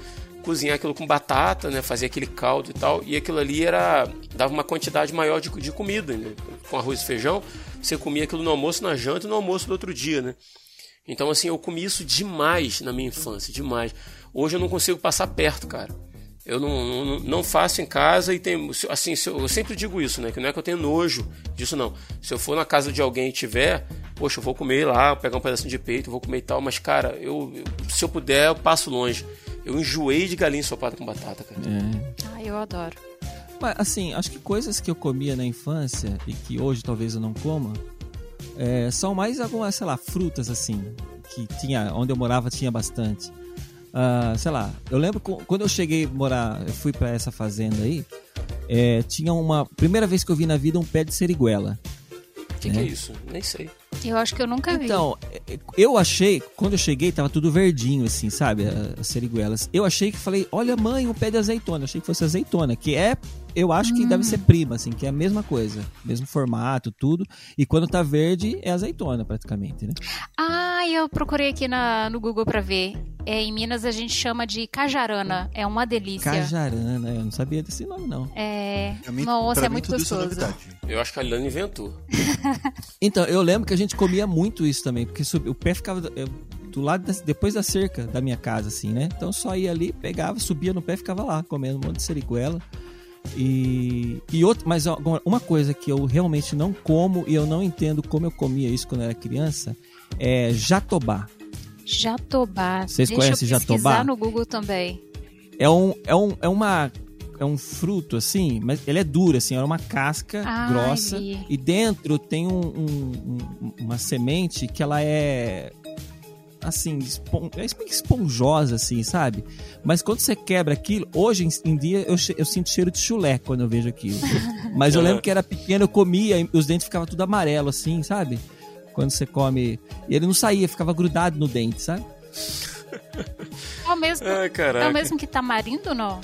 cozinhar aquilo com batata, né? Fazer aquele caldo e tal. E aquilo ali era dava uma quantidade maior de, de comida, né? Com arroz e feijão, você comia aquilo no almoço, na janta e no almoço do outro dia, né? Então, assim, eu comi isso demais na minha infância, demais. Hoje eu não consigo passar perto, cara. Eu não, não, não faço em casa e tem. Assim, eu, eu sempre digo isso, né? Que não é que eu tenho nojo disso, não. Se eu for na casa de alguém e tiver, poxa, eu vou comer lá, pegar um pedacinho de peito, vou comer e tal, mas, cara, eu, eu- se eu puder, eu passo longe. Eu enjoei de galinha ensopada com batata, cara. Ai, eu adoro. Mas, assim, acho que coisas que eu comia na infância e que hoje talvez eu não coma é, são mais algumas, sei lá, frutas, assim, que tinha, onde eu morava tinha bastante. Ah, sei lá, eu lembro quando eu cheguei a morar, eu fui pra essa fazenda aí, é, tinha uma. Primeira vez que eu vi na vida um pé de seriguela. O que, que é isso? Nem sei. Eu acho que eu nunca vi. Então, é, eu achei, quando eu cheguei, tava tudo verdinho, assim, sabe? As seriguelas. Eu achei que falei, olha, mãe, um pé de azeitona. Achei que fosse azeitona, que é, eu acho que deve ser prima, assim, que é a mesma coisa. Mesmo formato, tudo. E quando tá verde, é azeitona, praticamente, né? Ah, eu procurei aqui na, no Google pra ver. é, em Minas a gente chama de cajarana. É uma delícia. Cajarana, eu não sabia desse nome, não. É. Mim- Nossa, é muito é gostoso. novidade. Eu acho que a Liliana inventou. [laughs] Então, eu lembro que a gente comia muito isso também, porque o pé ficava eu, do lado, da- depois da cerca da minha casa, assim, né? Então só ia ali, pegava, subia no pé e ficava lá, comendo um monte de seriguela. E, e outro, mas uma coisa que eu realmente não como e eu não entendo como eu comia isso quando eu era criança é jatobá. Jatobá. Vocês Deixa conhecem eu jatobá? no Google também. É um, é um, é uma é um fruto assim, mas ele é duro assim, é uma casca Ah, grossa e dentro tem um- um- uma semente que ela é assim, espon- é esponjosa assim, sabe? Mas quando você quebra aquilo, hoje em, dia eu, che- eu sinto cheiro de chulé quando eu vejo aquilo. [laughs] Mas eu lembro que era pequeno, eu comia e os dentes ficavam tudo amarelo assim, sabe? Quando você come, e ele não saía, ficava grudado no dente, sabe? É o mesmo, Ai, é o mesmo que tamarindo, não?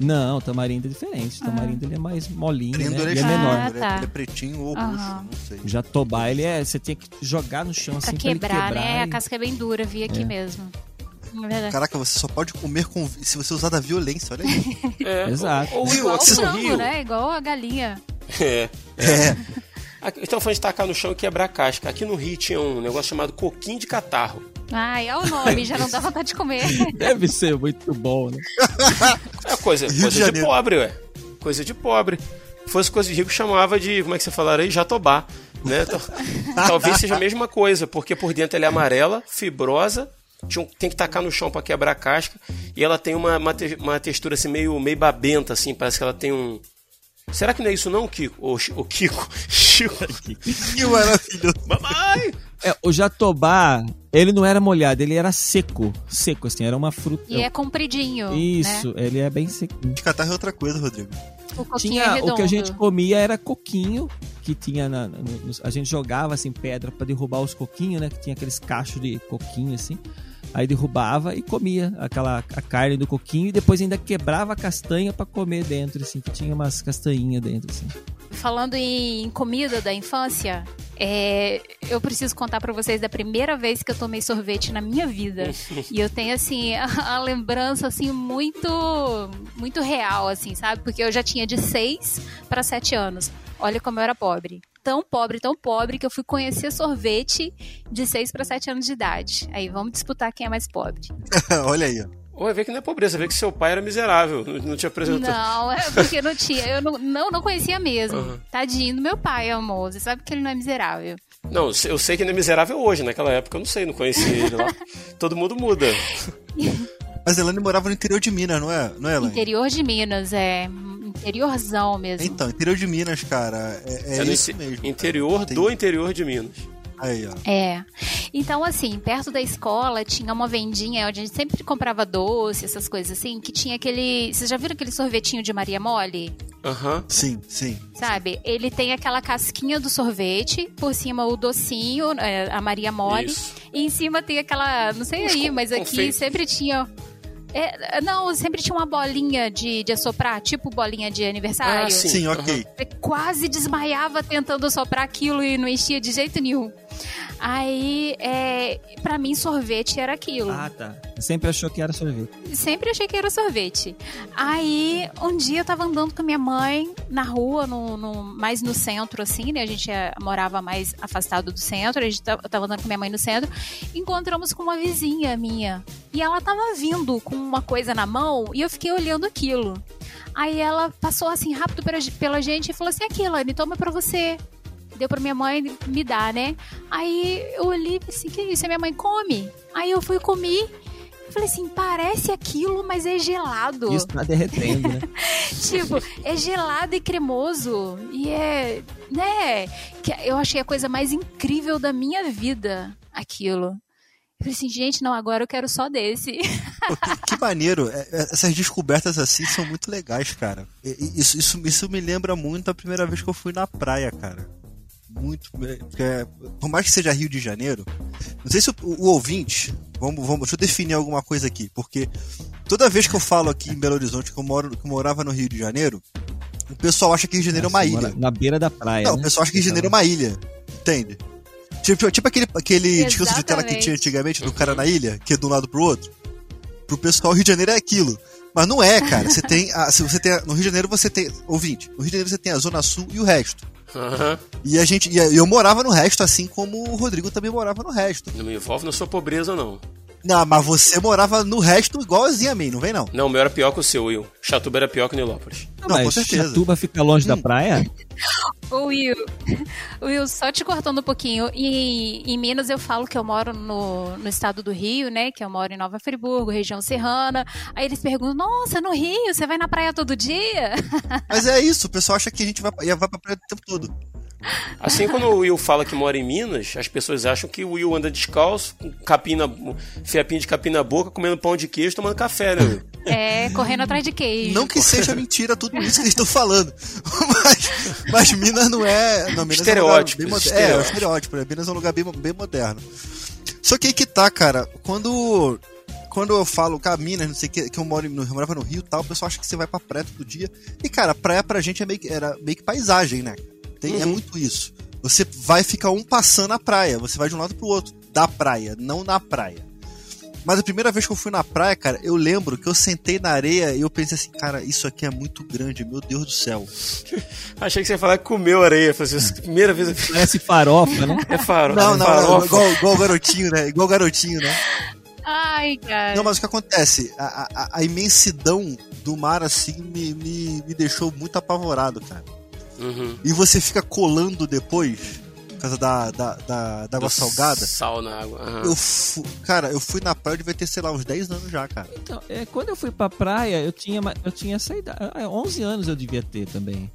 Não, tamarindo é diferente. Tamarindo ele é mais molinho, né? ele é é menor. Ah, ele, é- tá. ele é pretinho ou roxo, Aham. não sei. Jatobá, ele é. Você tem que jogar no chão Pra assim pra ele quebrar, quebrar. né? A e- casca é bem dura, vi aqui É. mesmo. É verdade. Caraca, você só pode comer com se você usar da violência, olha aí. [laughs] É, Exato. Ou, ou Igual no frango, né? Igual a galinha. É. É. Então falando de tacar no chão e quebrar a casca. Aqui no Rio tinha um negócio chamado coquinho de catarro. Ai, é o nome, já não dá vontade de comer. [laughs] Deve ser muito bom, né? [laughs] É coisa, Rio de coisa de, Janeiro. pobre, ué. Coisa de pobre. Se fosse coisa de rico, chamava de, como é que você falaram aí? Jatobá. Né? Tal- [laughs] Talvez seja a mesma coisa, porque por dentro ela é amarela, fibrosa, tem que tacar no chão pra quebrar a casca, e ela tem uma, uma, te- uma textura assim meio, meio babenta, assim, parece que ela tem um... Será que não é isso não, Kiko? O, o Kiko? Chico? Que maravilhoso. Mamãe! É, o jatobá, ele não era molhado, ele era seco. Seco, assim, era uma fruta. E é compridinho. Isso, Né? ele é bem seco. De catarro é outra coisa, Rodrigo. O coquinho Tinha, é redondo. o que a gente comia era coquinho, que tinha na, no- a gente jogava assim pedra pra derrubar os coquinhos, né? Que tinha aqueles cachos de coquinho assim. Aí derrubava e comia aquela a carne do coquinho e depois ainda quebrava a castanha pra comer dentro, assim, que tinha umas castanhinhas dentro, assim. Falando em comida da infância, é, eu preciso contar pra vocês da primeira vez que eu tomei sorvete na minha vida. [laughs] e eu tenho, assim, a, a lembrança, assim, muito, muito real, assim, sabe? Porque eu já tinha de 6 para 7 anos. Olha como eu era pobre. Tão pobre, tão pobre, que eu fui conhecer sorvete de 6 para 7 anos de idade. Aí vamos disputar quem é mais pobre. [laughs] olha aí, ó. Ou vê que não é pobreza, vê que seu pai era miserável, não, não te apresentou. Não, é porque não tinha. Eu não, não, não conhecia mesmo. Uhum. Tadinho do meu pai, amor. Você sabe que ele não é miserável. Não, eu sei- que ele é miserável hoje, naquela época eu não sei, não conhecia ele lá. [laughs] Todo mundo muda. Mas a Elaine morava no interior de Minas, não é? Não é, Elaine? Interior de Minas, é. Interiorzão mesmo. Então, interior de Minas, cara, é, é no isso mesmo. interior Tem- do interior de Minas. Aí, ó. É. Então, assim, perto da escola tinha uma vendinha onde a gente sempre comprava doce, essas coisas assim, que tinha aquele. Vocês já viram aquele sorvetinho de Maria Mole? Aham. Sim, sim. Sabe? Ele tem aquela casquinha do sorvete, por cima o docinho, é, a Maria Mole, Isso. e em cima tem aquela. Não sei aí, mas aqui sempre tinha. é, não, sempre tinha uma bolinha de, de assoprar, tipo bolinha de aniversário. Ah, sim. Sim, ok. Você quase desmaiava tentando soprar aquilo e não enchia de jeito nenhum. Aí, é, para mim, sorvete era aquilo. Ah, tá. Sempre achou que era sorvete. Sempre achei que era sorvete. Aí, um dia eu tava andando com a minha mãe na rua, no, no- mais no centro, assim, né? A gente eh, morava mais afastado do centro, a gente tava, eu tava andando com minha mãe no centro. Encontramos com uma vizinha minha. E ela tava vindo com uma coisa na mão e eu fiquei olhando aquilo. Aí ela passou assim rápido pela, pela gente e falou assim: aqui, Lani, toma pra você. Deu pra minha mãe me dar, né? Aí eu olhei e assim: que isso? A minha mãe come. Aí eu fui comi. Eu falei assim, parece aquilo, mas é gelado. Isso tá derretendo, né? [laughs] Tipo, é gelado e cremoso. E é. Né? Que eu achei a coisa mais incrível da minha vida aquilo. Eu falei assim, gente, não, agora eu quero só desse. Que, que maneiro. É, é, Essas descobertas assim são muito legais, cara. Isso, isso, isso me lembra muito a primeira vez que eu fui na praia, cara. Muito. é, porque, é, por mais que seja Rio de Janeiro, não sei se o, o ouvinte. Vamos, vamos, deixa eu definir alguma coisa aqui. Porque toda vez que eu falo aqui em Belo Horizonte que eu, moro, que eu morava no Rio de Janeiro, o pessoal acha que Rio de Janeiro é uma Nossa, ilha. Na beira da praia. Não, né? o pessoal acha que Rio de Janeiro é uma ilha. Entende? Tipo, tipo aquele, aquele descanso de tela que tinha antigamente, do cara na ilha, que é de um lado pro outro. Pro pessoal, o Rio de Janeiro é aquilo. Mas não é, cara. Você tem. A, se você tem a- no Rio de Janeiro você tem. Ouvinte, no Rio de Janeiro você tem a Zona Sul e o resto. Aham. E a gente. E eu morava no resto, assim como o Rodrigo também morava no resto. Não me envolve na sua pobreza, não. Não, mas você morava no resto igualzinho a mim, não vem não. Não, o meu era pior que o seu, Will. Chatuba era pior que Nilópolis. Não, Não, com certeza. Chatuba fica longe da praia? [laughs] Ô, Will, [laughs] Will, só te cortando um pouquinho. Em, em Minas eu falo que eu moro no, no estado do Rio, né? Que eu moro em Nova Friburgo, região serrana. Aí eles perguntam: Nossa, no Rio, você vai na praia todo dia? [laughs] Mas é isso, o pessoal acha que a gente vai, ia- vai pra praia o tempo todo. Assim, quando o Will fala que mora em Minas, as pessoas acham que o Will anda descalço, com capim na, fiapinho de capim na boca, comendo pão de queijo, tomando café, né, Will? É, correndo atrás de queijo. Não que seja mentira tudo isso que eles estão falando. [laughs] Mas, mas Minas não é. Não, Minas Estereótipos, é um lugar bem moderno. É, é um estereótipo, né? Minas é um lugar bem, bem moderno. Só que aí que tá, cara. Quando. Quando eu falo, cara, Minas, não sei o que, que eu, moro, eu morava no Rio e tal, o pessoal acha que você vai pra praia todo dia. E, cara, praia pra gente é meio que, era meio que paisagem, né? Tem, É Uhum. muito isso. Você vai ficar um passando a praia, você vai de um lado pro outro, da praia, não na praia. Mas a primeira vez que eu fui na praia, cara, eu lembro que eu sentei na areia e eu pensei assim, cara, isso aqui é muito grande, meu Deus do céu. [laughs] Achei que você ia falar que comeu areia. Falei assim, primeira vez eu fiz. Parece farofa, né? É faro, Não, é não, farofa. não, igual, igual o garotinho, né? Igual o garotinho, né? Ai, cara. Não, mas o que acontece? A, a- a imensidão do mar, assim, me, me, me deixou muito apavorado, cara. Uhum. E você fica colando depois, causa da, da, da, da água salgada. Sal na água. aham. Eu fu... Cara, eu fui na praia, eu devia ter, sei lá, uns 10 anos já, cara. Então, é, quando eu fui pra praia, eu tinha, eu tinha essa idade. ah, 11 anos eu devia ter também.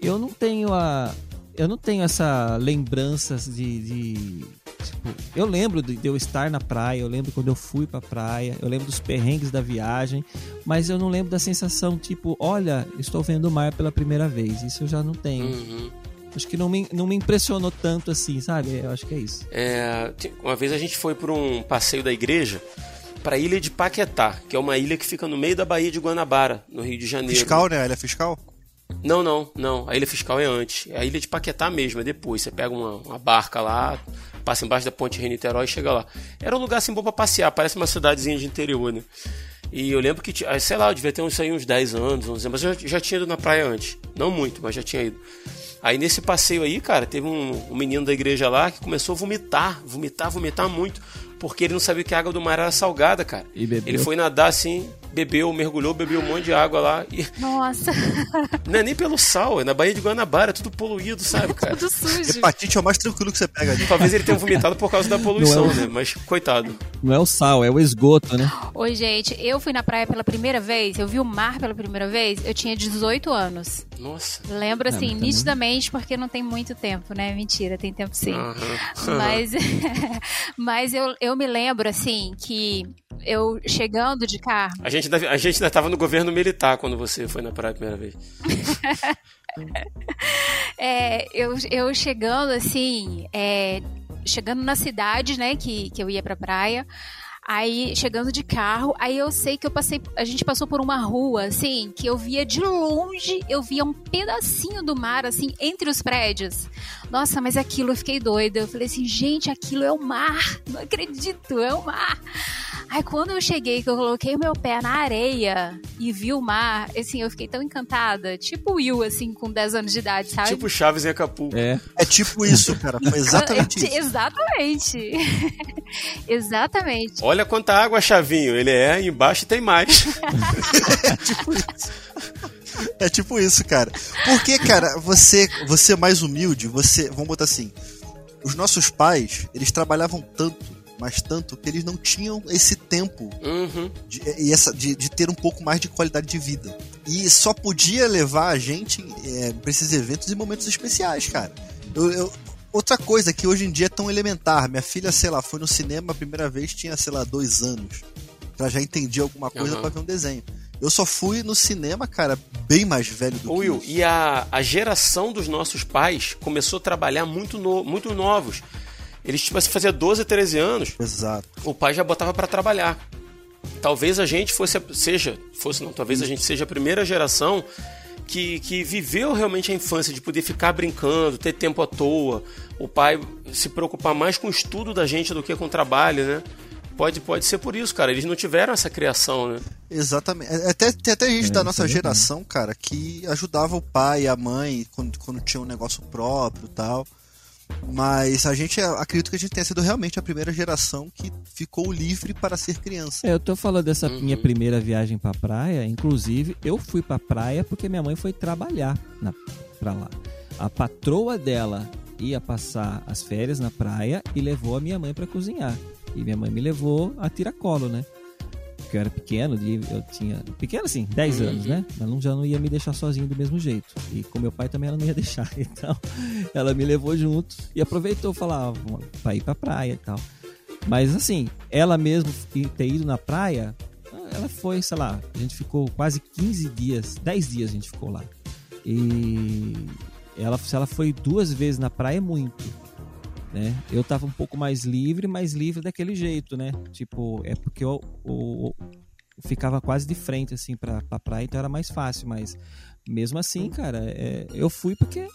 Eu não tenho a. Eu não tenho essa lembranças de. de- tipo, eu lembro de, de eu estar na praia, eu lembro quando eu fui pra praia, eu lembro dos perrengues da viagem, mas eu não lembro da sensação, tipo, olha, estou vendo o mar pela primeira vez. Isso eu já não tenho. Uhum. Acho que não me, não me impressionou tanto assim, sabe? Eu acho que é isso. É, uma vez a gente foi por um passeio da igreja para a ilha de Paquetá, que é uma ilha que fica no meio da Baía de Guanabara, no Rio de Janeiro. Fiscal, né? Ele é fiscal? Não, não, não. A ilha fiscal é antes. É a ilha de Paquetá mesmo, é depois. Você pega uma, uma barca lá, passa embaixo da ponte Rio-Niterói e chega lá. Era um lugar assim bom pra passear, parece uma cidadezinha de interior, né? E eu lembro que, ah, sei lá, eu devia ter uns, aí, uns 10 anos, 11 anos, mas eu já, já tinha ido na praia antes. Não muito, mas já tinha ido. Aí nesse passeio aí, cara, teve um, um menino da igreja lá que começou a vomitar, vomitar, vomitar muito, porque ele não sabia que a água do mar era salgada, cara. E bebeu? Ele foi nadar assim, bebeu, mergulhou, bebeu um monte de água lá. E Nossa, [laughs] não é nem pelo sal, é na Baía de Guanabara, é tudo poluído, sabe, cara? tudo sujo. Hepatite é o mais tranquilo que você pega ali. Talvez ele tenha vomitado por causa da poluição, Não é o- né? Mas, coitado. Não é o sal, é o esgoto, né? Oi, gente, eu fui na praia pela primeira vez, eu vi o mar pela primeira vez, eu tinha 18 anos. Nossa. Lembro, assim, mas também- nitidamente, porque não tem muito tempo, né? Mentira, tem tempo sim. Aham. Mas, [laughs] mas eu, eu me lembro, assim, que eu chegando de carro. A gente, ainda, a gente ainda tava no governo militar quando você foi na praia a primeira vez. [laughs] É, eu, eu chegando assim, é, chegando na cidade, né, que, que eu ia pra praia. Aí, chegando de carro, aí eu sei que eu passei. A gente passou por uma rua, assim, que eu via de longe, eu via um pedacinho do mar, assim, entre os prédios. Nossa, mas aquilo eu fiquei doida. Eu falei assim, gente, aquilo é o mar. [laughs] Não acredito, é o mar. Aí quando eu cheguei, que eu coloquei o meu pé na areia e vi o mar, assim, eu fiquei tão encantada. Tipo Will, assim, com 10 anos de idade, sabe? Tipo Chaves em Acapulco. É. É tipo isso, cara. Foi exatamente [laughs] É, isso. Exatamente. [laughs] Exatamente. Olha quanta água, Chavinho. Ele é, embaixo tem mais. [laughs] É tipo isso, cara. Porque, cara, você, você é mais humilde, você. Vamos botar assim. Os nossos pais, eles trabalhavam tanto, mas tanto, que eles não tinham esse tempo Uhum. de, e essa, de, de ter um pouco mais de qualidade de vida. E só podia levar a gente é, pra esses eventos em momentos especiais, cara. Eu, eu- outra coisa que hoje em dia é tão elementar. Minha filha, sei lá, foi no cinema a primeira vez, tinha, sei lá, dois anos. Ela já entendia alguma coisa Aham. pra ver um desenho. Eu só fui no cinema, cara, bem mais velho do Ô, que Will, isso. e a, a geração dos nossos pais começou a trabalhar muito, no, muito novos. Eles, tipo, assim, fazia 12, 13 anos, Exato. o pai já botava pra trabalhar. Talvez a gente fosse, seja, fosse não, talvez a gente seja a primeira geração que, que viveu realmente a infância, de poder ficar brincando, ter tempo à toa, o pai se preocupar mais com o estudo da gente do que com o trabalho, né? Pode, pode ser por isso, cara. Eles não tiveram essa criação, né? Exatamente. É, Até, tem até gente é, da nossa é geração, cara, que ajudava o pai e a mãe quando, quando tinha um negócio próprio e tal. Mas a gente, acredito que a gente tenha sido realmente a primeira geração que ficou livre para ser criança. É, eu tô falando dessa uhum. minha primeira viagem pra praia, inclusive eu fui pra praia porque minha mãe foi trabalhar na, pra lá. A patroa dela ia passar as férias na praia e levou a minha mãe para cozinhar. E minha mãe me levou a tiracolo, né? Porque eu era pequeno, eu tinha. Pequeno assim, 10 uhum. anos, né? Ela não, já não ia me deixar sozinho do mesmo jeito. E com meu pai também ela não ia [laughs] deixar. Então, ela me levou junto e aproveitou falar ah, pra ir pra praia e tal. Mas assim, ela mesmo ter ido na praia, ela foi, sei lá, a gente ficou quase 15 dias, 10 dias a gente ficou lá. E ela, se ela foi duas vezes na praia, é muito né? Eu tava um pouco mais livre, mas livre daquele jeito, né? Tipo, é porque eu, eu, eu ficava quase de frente, assim, pra, pra praia, então era mais fácil, mas mesmo assim, cara, é, eu fui porque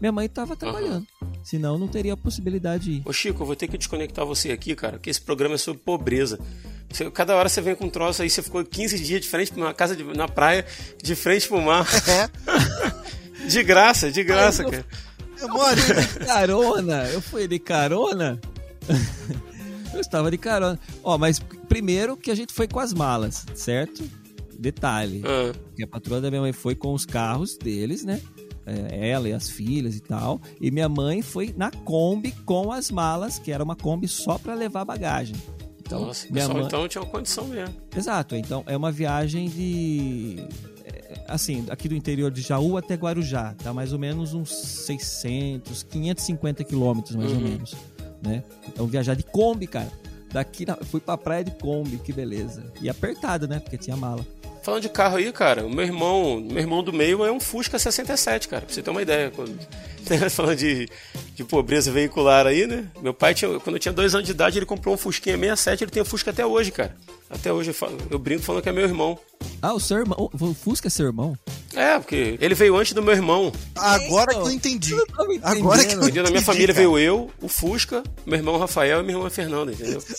minha mãe tava trabalhando. Uhum. Senão não teria a possibilidade de ir. Ô Chico, eu vou ter que desconectar você aqui, cara, porque esse programa é sobre pobreza. Você, cada hora você vem com um troço aí, você ficou 15 dias de frente pra uma casa de, na praia, de frente pro mar. É. [laughs] de graça, de graça, Ai, cara. Eu moro de carona. Eu fui de carona. [laughs] eu estava de carona. Ó, mas primeiro que a gente foi com as malas, certo? Detalhe. Ah. Que a patroa da minha mãe foi com os carros deles, né? É, ela e as filhas e tal. E minha mãe foi na Kombi com as malas, que era uma Kombi só para levar bagagem. Então, Nossa, minha mãe... então tinha uma condição mesmo. Exato, então é uma viagem de assim, aqui do interior de Jaú até Guarujá, tá mais ou menos uns 600, 550 quilômetros mais uhum. ou menos, né? Então viajar de Kombi, cara. Daqui fui pra praia de Kombi, que beleza. E apertado, né? Porque tinha mala. Falando de carro aí, cara, o meu irmão, meu irmão do meio é um Fusca 67, cara, pra você ter uma ideia. Quando, [laughs] falando de, de pobreza veicular aí, né? Meu pai, tinha, quando eu tinha dois anos de idade, ele comprou um Fusquinha 67, ele tem o Fusca até hoje, cara. Até hoje eu, falo, eu brinco falando que é meu irmão. Ah, o seu irmão. O Fusca é seu irmão? É, porque ele veio antes do meu irmão. Agora que eu entendi. Agora que eu entendi. Na minha família cara. veio eu, o Fusca, meu irmão Rafael e minha irmã Fernanda, entendeu? [laughs]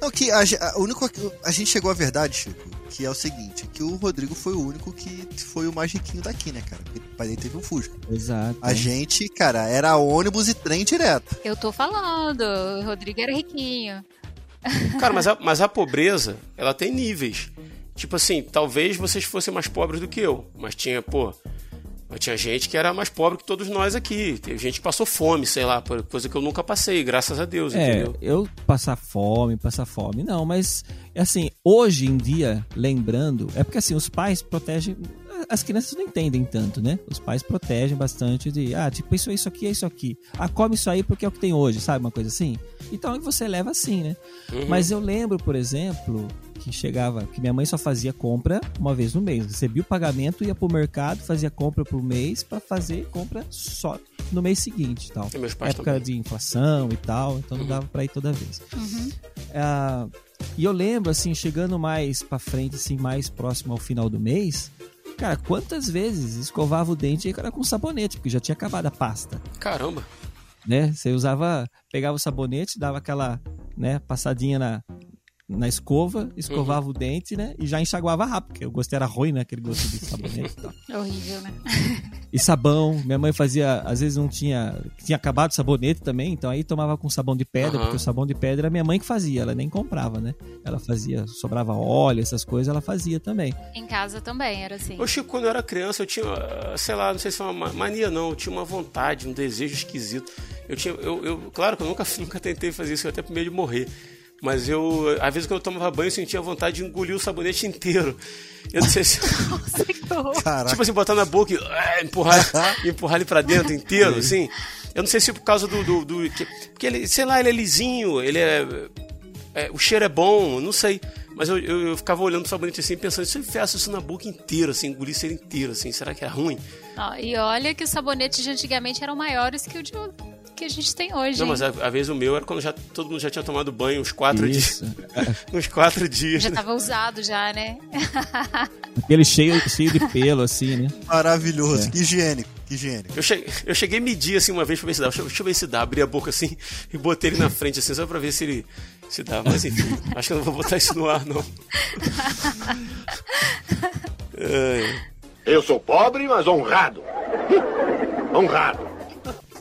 Não, que a, a, único, a gente chegou à verdade, Chico, que é o seguinte, que o Rodrigo foi o único que foi o mais riquinho daqui, né, cara? Porque o pai dele teve um Fusca. Exato. A gente, cara, era ônibus e trem direto. Eu tô falando, o Rodrigo era riquinho. Cara, mas a, mas a pobreza, ela tem níveis. Tipo assim, talvez vocês fossem mais pobres do que eu, mas tinha, pô, tinha gente que era mais pobre que todos nós aqui. Teve gente que passou fome, sei lá, coisa que eu nunca passei, graças a Deus, é, entendeu? Eu passar fome, passar fome, não, mas assim, hoje em dia, lembrando, é porque assim, os pais protegem. As crianças não entendem tanto, né? Os pais protegem bastante de, ah, tipo, isso, isso aqui é isso aqui. Ah, come isso aí porque é o que tem hoje, sabe? Uma coisa assim. Então você leva assim, né? Uhum. Mas eu lembro, por exemplo, que chegava, que minha mãe só fazia compra uma vez no mês. Recebia o pagamento, ia pro mercado, fazia compra pro mês para fazer compra só no mês seguinte tal. Época também. de inflação e tal, então uhum. não dava para ir toda vez. Uhum. Ah, e eu lembro, assim, chegando mais para frente, assim, mais próximo ao final do mês, cara, quantas vezes escovava o dente e era com sabonete, porque já tinha acabado a pasta. Caramba! Né? Você usava, pegava o sabonete, dava aquela, né, passadinha na, na escova, escovava uhum. o dente, né? E já enxaguava rápido, porque o gosto era ruim, né? Aquele gosto de sabonete e tal. É horrível, né? E sabão, minha mãe fazia, às vezes não tinha, tinha acabado o sabonete também, então aí tomava com sabão de pedra, uhum. porque o sabão de pedra era minha mãe que fazia, ela nem comprava, né? Ela fazia, sobrava óleo, essas coisas, ela fazia também. Em casa também era assim. Ô Chico, quando eu era criança, eu tinha, sei lá, não sei se é uma mania não, eu tinha uma vontade, um desejo esquisito. Eu tinha, eu, eu claro que eu nunca, [laughs] nunca tentei fazer isso, eu até por medo de morrer. Mas eu, às vezes, quando eu tomava banho, eu sentia vontade de engolir o sabonete inteiro. Eu não sei se. [laughs] Nossa, que tipo assim, botar na boca e uh, empurrar, [laughs] empurrar ele pra dentro inteiro, assim. Eu não sei se por causa do. do, do que, porque ele, sei lá, ele é lisinho, ele é, é. o cheiro é bom, não sei. Mas eu, eu, eu, ficava olhando o sabonete assim, pensando, se eu enfiasse isso na boca inteira, assim, engolisse ele inteiro, assim, será que é ruim? e olha que os sabonetes de antigamente eram maiores que o de que a gente tem hoje. Não, mas às vezes o meu era quando já, todo mundo já tinha tomado banho uns quatro dias. [laughs] uns quatro dias. Já né? tava usado já, né? [laughs] Aquele cheio, cheio de pelo, assim, né? Maravilhoso, É. que higiênico, higiênico. Eu cheguei, eu cheguei a medir assim uma vez pra ver se dá. Deixa, eu- deixa eu ver se dá. Abri a boca assim e botei ele na frente assim, só pra ver se ele se dá. Mas enfim, acho que eu não vou botar isso no ar, não. [laughs] É, Eu sou pobre, mas honrado. honrado.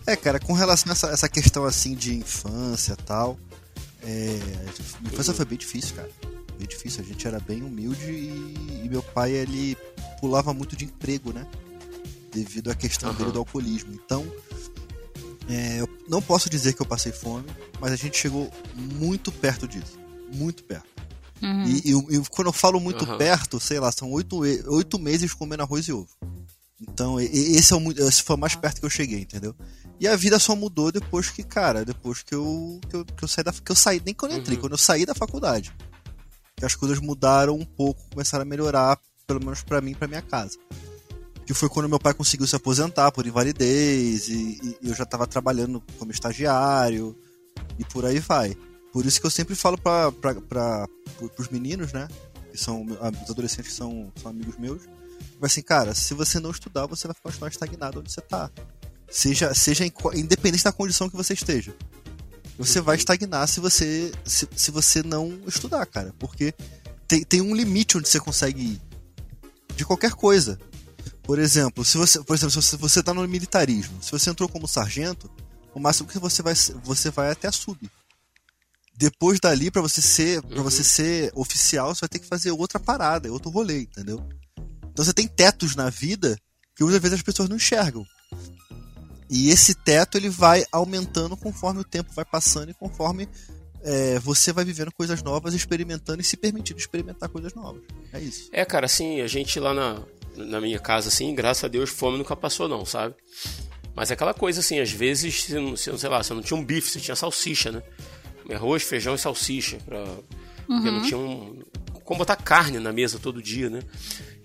É, cara, com relação a essa, essa questão assim de infância e tal, é, minha infância foi bem difícil, cara. Bem difícil. A gente era bem humilde e, e meu pai, ele pulava muito de emprego, né? Devido à questão Aham. dele do alcoolismo. Então, é, eu não posso dizer que eu passei fome, mas a gente chegou muito perto disso. Muito perto. Uhum. E, e eu- quando eu falo muito Aham. perto, sei lá, são oito, e- oito meses comendo arroz e ovo. Então, e- e- esse, é o, esse foi o mais perto que eu cheguei, entendeu? E a vida só mudou depois que, cara, depois que eu, que eu, que eu saí da. Que eu saí, nem quando eu entrei, Uhum. quando eu saí da faculdade. Que as coisas mudaram um pouco, começaram a melhorar, pelo menos pra mim e pra minha casa. Que foi quando meu pai conseguiu se aposentar por invalidez, e, e eu já tava trabalhando como estagiário, e por aí vai. Por isso que eu sempre falo pra, pra, pra, pro- pros meninos, né? Que são os adolescentes que são, são amigos meus. Mas assim, cara, se você não estudar, você vai continuar estagnado onde você tá. Seja, seja independente da condição que você esteja. Você vai estagnar se você, se, se você não estudar, cara. Porque tem, tem um limite onde você consegue ir. De qualquer coisa. Por exemplo, se você, por exemplo, se você, você tá no militarismo, se você entrou como sargento, o máximo que você vai você vai até a sub. Depois dali, pra você ser, para você ser oficial, você vai ter que fazer outra parada, é outro rolê, entendeu? Então você tem tetos na vida que muitas vezes as pessoas não enxergam. E esse teto ele vai aumentando conforme o tempo vai passando e conforme é, você vai vivendo coisas novas, experimentando e se permitindo experimentar coisas novas. É isso. É, cara, assim, a gente lá na, na minha casa, assim, graças a Deus, fome nunca passou, não, sabe? Mas é aquela coisa, assim, às vezes, você não, sei lá, você não tinha um bife, você tinha salsicha, né? Arroz, feijão e salsicha. Pra, Porque não tinha um. Como botar carne na mesa todo dia, né?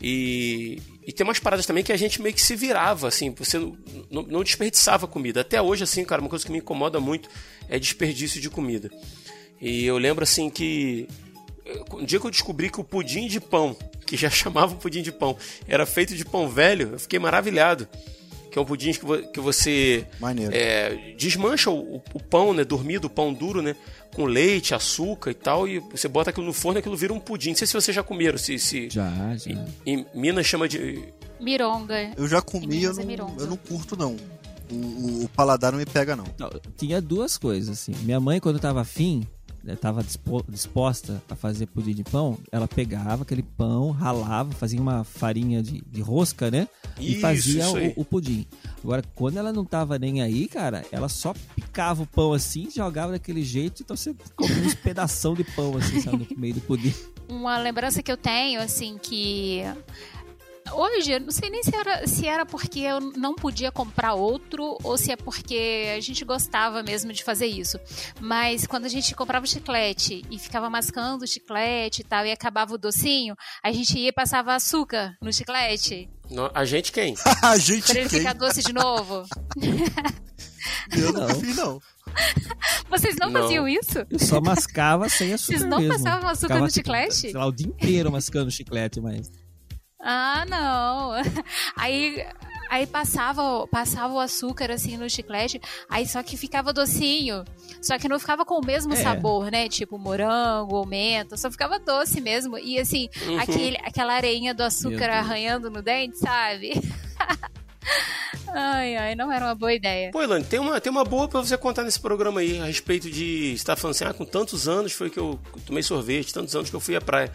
E, e tem umas paradas também que a gente meio que se virava, assim, você não, desperdiçava comida. Até hoje, assim, cara, uma coisa que me incomoda muito é desperdício de comida. E eu lembro, assim, que um dia que eu descobri que o pudim de pão, que já [laughs] chamava pudim de pão, era feito de pão velho, eu fiquei maravilhado. Que é um pudim que, vo- que você é, desmancha o, o pão, né, dormido, o pão duro, né, com leite, açúcar e tal, e você bota aquilo no forno e aquilo vira um pudim. Não sei se vocês já comeram, se, se Já, já. em, em Minas chama de Mironga. Eu já comi, eu é não, mironga. eu não curto, não. O, o- o paladar não me pega, não. Não, tinha duas coisas, assim. Minha mãe, quando tava afim, né, tava dispo- disposta a fazer pudim de pão, ela pegava aquele pão, ralava, fazia uma farinha de, de rosca, né? E Isso, fazia isso o, o pudim. Agora, quando ela não tava nem aí, cara, ela só picava o pão assim, jogava daquele jeito, então você comia uns pedação de pão, assim, sabe, no meio do pudim. Uma lembrança que eu tenho, assim, que. Hoje, eu não sei nem se era, se era porque eu não podia comprar outro ou se é porque a gente gostava mesmo de fazer isso. Mas quando a gente comprava o chiclete e ficava mascando o chiclete e tal, e acabava o docinho, a gente ia e passava açúcar no chiclete Não, a gente quem? [laughs] a gente pra ele quem? ficar doce de novo. [laughs] Eu Não. fiz, não. Vocês não, Não. faziam isso? Eu só mascava sem açúcar Vocês não mesmo. passavam açúcar Ficava, no chiclete? Sei lá, o dia inteiro mascando chiclete, mas... Ah, não. [laughs] Aí, aí passava, passava o açúcar assim no chiclete, aí só que ficava docinho. Só que não ficava com o mesmo É. sabor, né? Tipo morango ou menta, só ficava doce mesmo. E assim, Uhum. aquele, aquela areinha do açúcar arranhando no dente, sabe? [laughs] ai, ai, não era uma boa ideia. Pô, Elane, tem uma, tem uma boa pra você contar nesse programa aí, a respeito de. Você tá falando assim, ah, com tantos anos foi que eu tomei sorvete, tantos anos que eu fui à praia.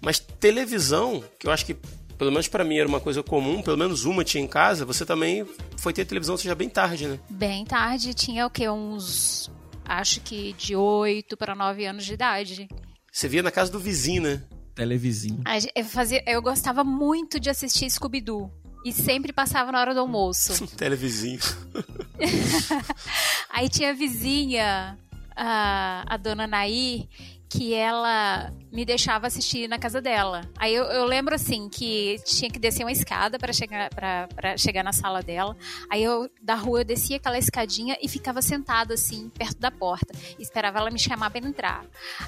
Mas televisão, que eu acho que, pelo menos pra mim, era uma coisa comum, pelo menos uma tinha em casa, você também foi ter televisão seja bem tarde, né? Bem tarde, tinha o quê? Uns. Acho que de 8 para 9 anos de idade. Você via na casa do vizinho, né? Televizinho. Eu, fazia, eu gostava muito de assistir Scooby-Doo. E sempre passava na hora do almoço. [laughs] Televizinho. Aí tinha a vizinha, a, a dona Nair, que ela me deixava assistir na casa dela. Aí eu, eu lembro assim que tinha que descer uma escada para chegar para chegar na sala dela. Aí eu da rua eu descia aquela escadinha e ficava sentada assim perto da porta, esperava ela me chamar para entrar.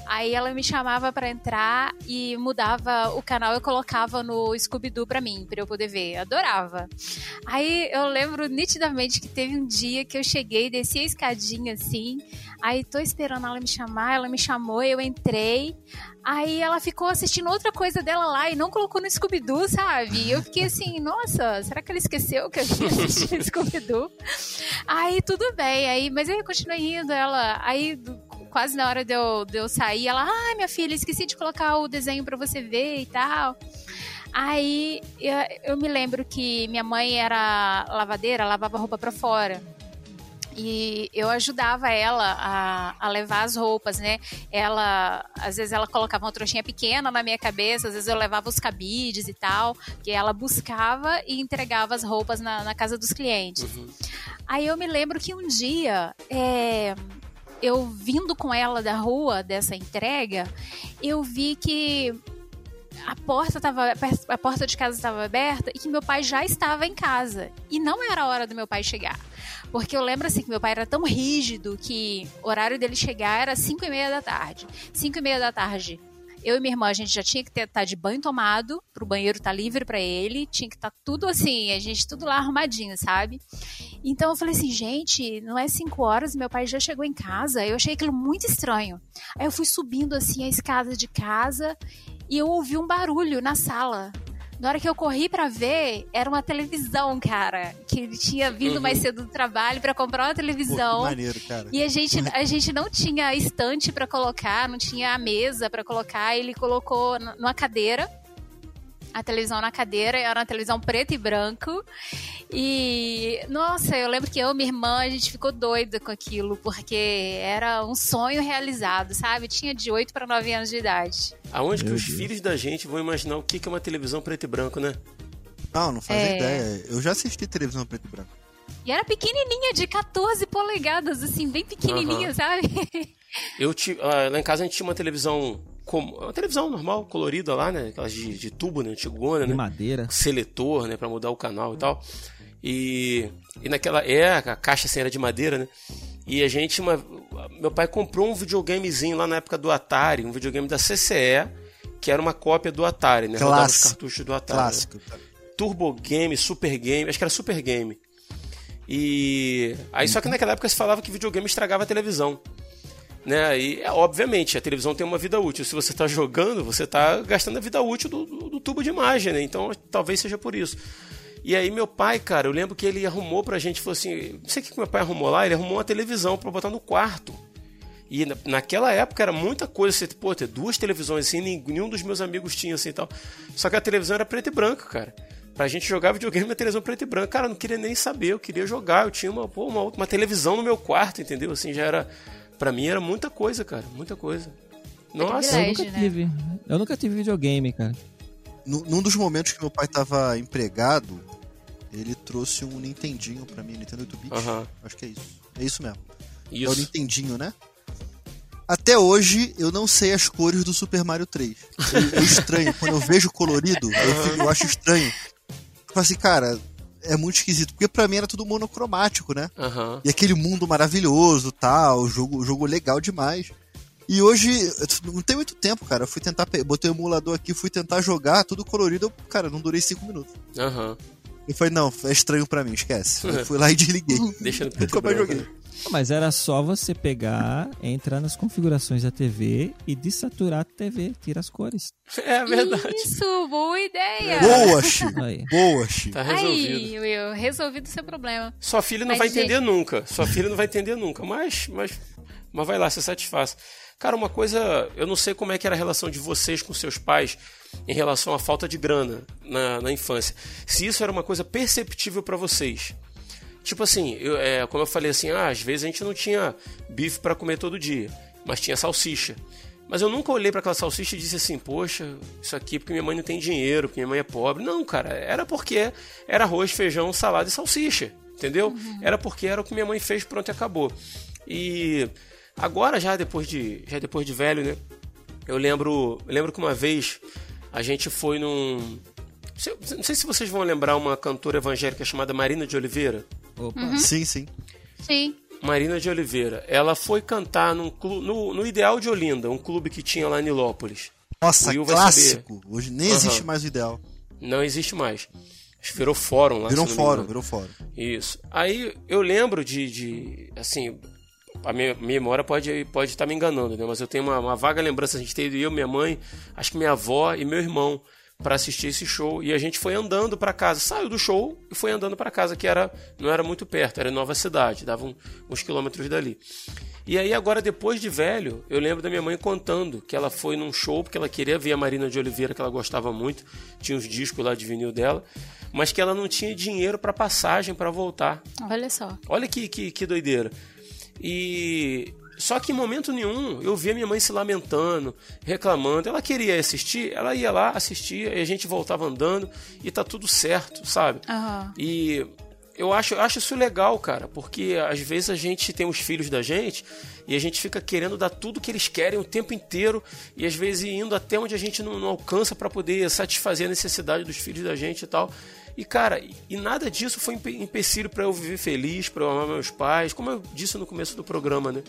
Aí ela me chamava para entrar e mudava o canal e colocava no Scooby Doo para mim, para eu poder ver. Eu adorava. Aí eu lembro nitidamente que teve um dia que eu cheguei, desci a escadinha assim, aí tô esperando ela me chamar, ela me chamou, eu entrei. Aí ela ficou assistindo outra coisa dela lá e não colocou no Scooby-Doo, sabe? E eu fiquei assim, nossa, será que ela esqueceu que eu tinha [laughs] assistido Scooby-Doo? Aí tudo bem, aí, mas eu continuei indo, ela. Aí quase na hora de eu, de eu sair, ela, ah, minha filha, esqueci de colocar o desenho para você ver e tal. Aí eu, eu, me lembro que minha mãe era lavadeira, lavava roupa para fora. E eu ajudava ela a, a, levar as roupas, né? Ela, às vezes ela colocava uma trouxinha pequena na minha cabeça, às vezes eu levava os cabides e tal, que ela buscava e entregava as roupas na, na casa dos clientes. Uhum. Aí eu me lembro que um dia, é, eu vindo com ela da rua dessa entrega, eu vi que a porta tava, a porta de casa estava aberta e que meu pai já estava em casa. E não era a hora do meu pai chegar. Porque eu lembro assim que meu pai era tão rígido que o horário dele chegar era 5 e meia da tarde. 5 e meia da tarde. Eu e minha irmã, a gente já tinha que estar tá de banho tomado, pro banheiro estar tá livre para ele, tinha que estar tá tudo assim, a gente tudo lá arrumadinho, sabe? Então eu falei assim, gente, não é 5 horas, meu pai já chegou em casa. Eu achei aquilo muito estranho. Aí eu fui subindo assim a escada de casa e eu ouvi um barulho na sala. Na hora que eu corri para ver, era uma televisão, cara. Que ele tinha vindo uhum. mais cedo do trabalho para comprar uma televisão. Pô, maneiro, cara. E a gente, [laughs] a gente não tinha estante para colocar, não tinha a mesa para colocar. Ele colocou numa cadeira a televisão na cadeira, era uma televisão preto e branco. E, nossa, eu lembro que eu e minha irmã, a gente ficou doida com aquilo, porque era um sonho realizado, sabe? Tinha de 8 para 9 anos de idade. Aonde Meu que Deus. os filhos da gente vão imaginar o que é uma televisão preto e branco, né? Não, não faz é... ideia. Eu já assisti televisão preto e branco. E era pequenininha, de 14 polegadas, assim, bem pequenininha, uhum. sabe? Eu tive, uh, lá em casa a gente tinha uma televisão como uma televisão normal, colorida lá, né? Aquelas de, de tubo, né? Antigona, né? Madeira. Seletor, né? Pra mudar o canal e tal. E, e naquela. É, a caixa assim era de madeira, né? E a gente. Uma, meu pai comprou um videogamezinho lá na época do Atari, um videogame da CCE, que era uma cópia do Atari, né? Clássico. Rodava os cartuchos do Atari. Clássico. Né? Turbo Game, Super Game, acho que era Super Game. E. Aí só que naquela época se falava que videogame estragava a televisão. Né? E, obviamente, a televisão tem uma vida útil. Se você está jogando, você está gastando a vida útil do, do, do, tubo de imagem, né? Então, talvez seja por isso. E aí, meu pai, cara, eu lembro que ele arrumou pra gente, falou assim: não sei o que meu pai arrumou lá, ele arrumou uma televisão para botar no quarto. E na, naquela época era muita coisa, você, pô, ter duas televisões assim, nenhum dos meus amigos tinha assim e tal. Só que a televisão era preto e branco, cara. Pra gente jogar videogame na televisão preto e branco. Cara, eu não queria nem saber, eu queria jogar. Eu tinha uma, pô, uma, uma televisão no meu quarto, entendeu? Assim, já era Pra mim era muita coisa, cara. Muita coisa. Nossa, eu nunca né? tive. Eu nunca tive videogame, cara. Num dos momentos que meu pai tava empregado, ele trouxe um Nintendinho pra mim, Nintendo 8-bit. Acho que é isso. É isso mesmo. Isso. É o Nintendinho, né? Até hoje eu não sei as cores do Super Mario 3. Eu, eu estranho. Quando eu vejo colorido, eu, eu acho estranho. Eu falo assim, cara, é muito esquisito, porque pra mim era tudo monocromático, né? Uhum. E aquele mundo maravilhoso, tal, jogo, jogo legal demais. E hoje, não tem muito tempo, cara. Eu fui tentar, botei o emulador aqui, fui tentar jogar, tudo colorido, eu, cara, não durei cinco minutos. Aham. Uhum. Eu falei, não, é estranho pra mim, esquece. Eu [laughs] fui lá e desliguei. Deixa no Nunca mais joguei. Mas era só você pegar, entrar nas configurações da TV e desaturar a TV, tira as cores. É verdade. Isso, boa ideia. Boa, Chico. [laughs] Boa, Chico. Tá resolvido. Aí, Will, resolvido o seu problema. Sua filha não mas vai entender gente... nunca. Sua filha não vai entender nunca. Mas, mas, mas vai lá, se satisfaz. Cara, uma coisa, eu não sei como é que era a relação de vocês com seus pais em relação à falta de grana na, na infância. Se isso era uma coisa perceptível para vocês. Tipo assim, eu, é, como eu falei assim, ah, às vezes a gente não tinha bife para comer todo dia, mas tinha salsicha. Mas eu nunca olhei para aquela salsicha e disse assim, poxa, isso aqui é porque minha mãe não tem dinheiro, porque minha mãe é pobre. Não, cara, era porque era arroz, feijão, salada e salsicha, entendeu? Uhum. Era porque era o que minha mãe fez, pronto e acabou. E agora já depois de já depois de velho, né? Eu lembro, eu lembro que uma vez a gente foi num. Não sei se vocês vão lembrar uma cantora evangélica chamada Marina de Oliveira. Opa. Uhum. Sim, sim. Sim. Marina de Oliveira. Ela foi cantar num clube, no, no Ideal de Olinda, um clube que tinha lá em Nilópolis. Nossa, clássico. Hoje nem uhum. existe mais o Ideal. Não existe mais. Acho que virou fórum lá. Virou fórum, virou fórum. Isso. Aí eu lembro de, de assim, a minha, minha memória pode pode estar tá me enganando, né? Mas eu tenho uma, uma vaga lembrança. A gente teve eu, minha mãe, acho que minha avó e meu irmão para assistir esse show e a gente foi andando para casa. Saiu do show e foi andando para casa, que era não era muito perto, era em Nova Cidade, dava um, uns quilômetros dali. E aí agora depois de velho, eu lembro da minha mãe contando que ela foi num show porque ela queria ver a Marina de Oliveira, que ela gostava muito, tinha uns discos lá de vinil dela, mas que ela não tinha dinheiro para passagem para voltar. Olha só. Olha que, que, que doideira. E só que em momento nenhum eu via minha mãe se lamentando, reclamando. Ela queria assistir, ela ia lá, assistia, e a gente voltava andando e tá tudo certo, sabe? Uhum. E eu acho, eu acho isso legal, cara, porque às vezes a gente tem os filhos da gente e a gente fica querendo dar tudo que eles querem o tempo inteiro e às vezes indo até onde a gente não, não alcança para poder satisfazer a necessidade dos filhos da gente e tal. E cara, e nada disso foi empecilho para eu viver feliz, para eu amar meus pais, como eu disse no começo do programa, né?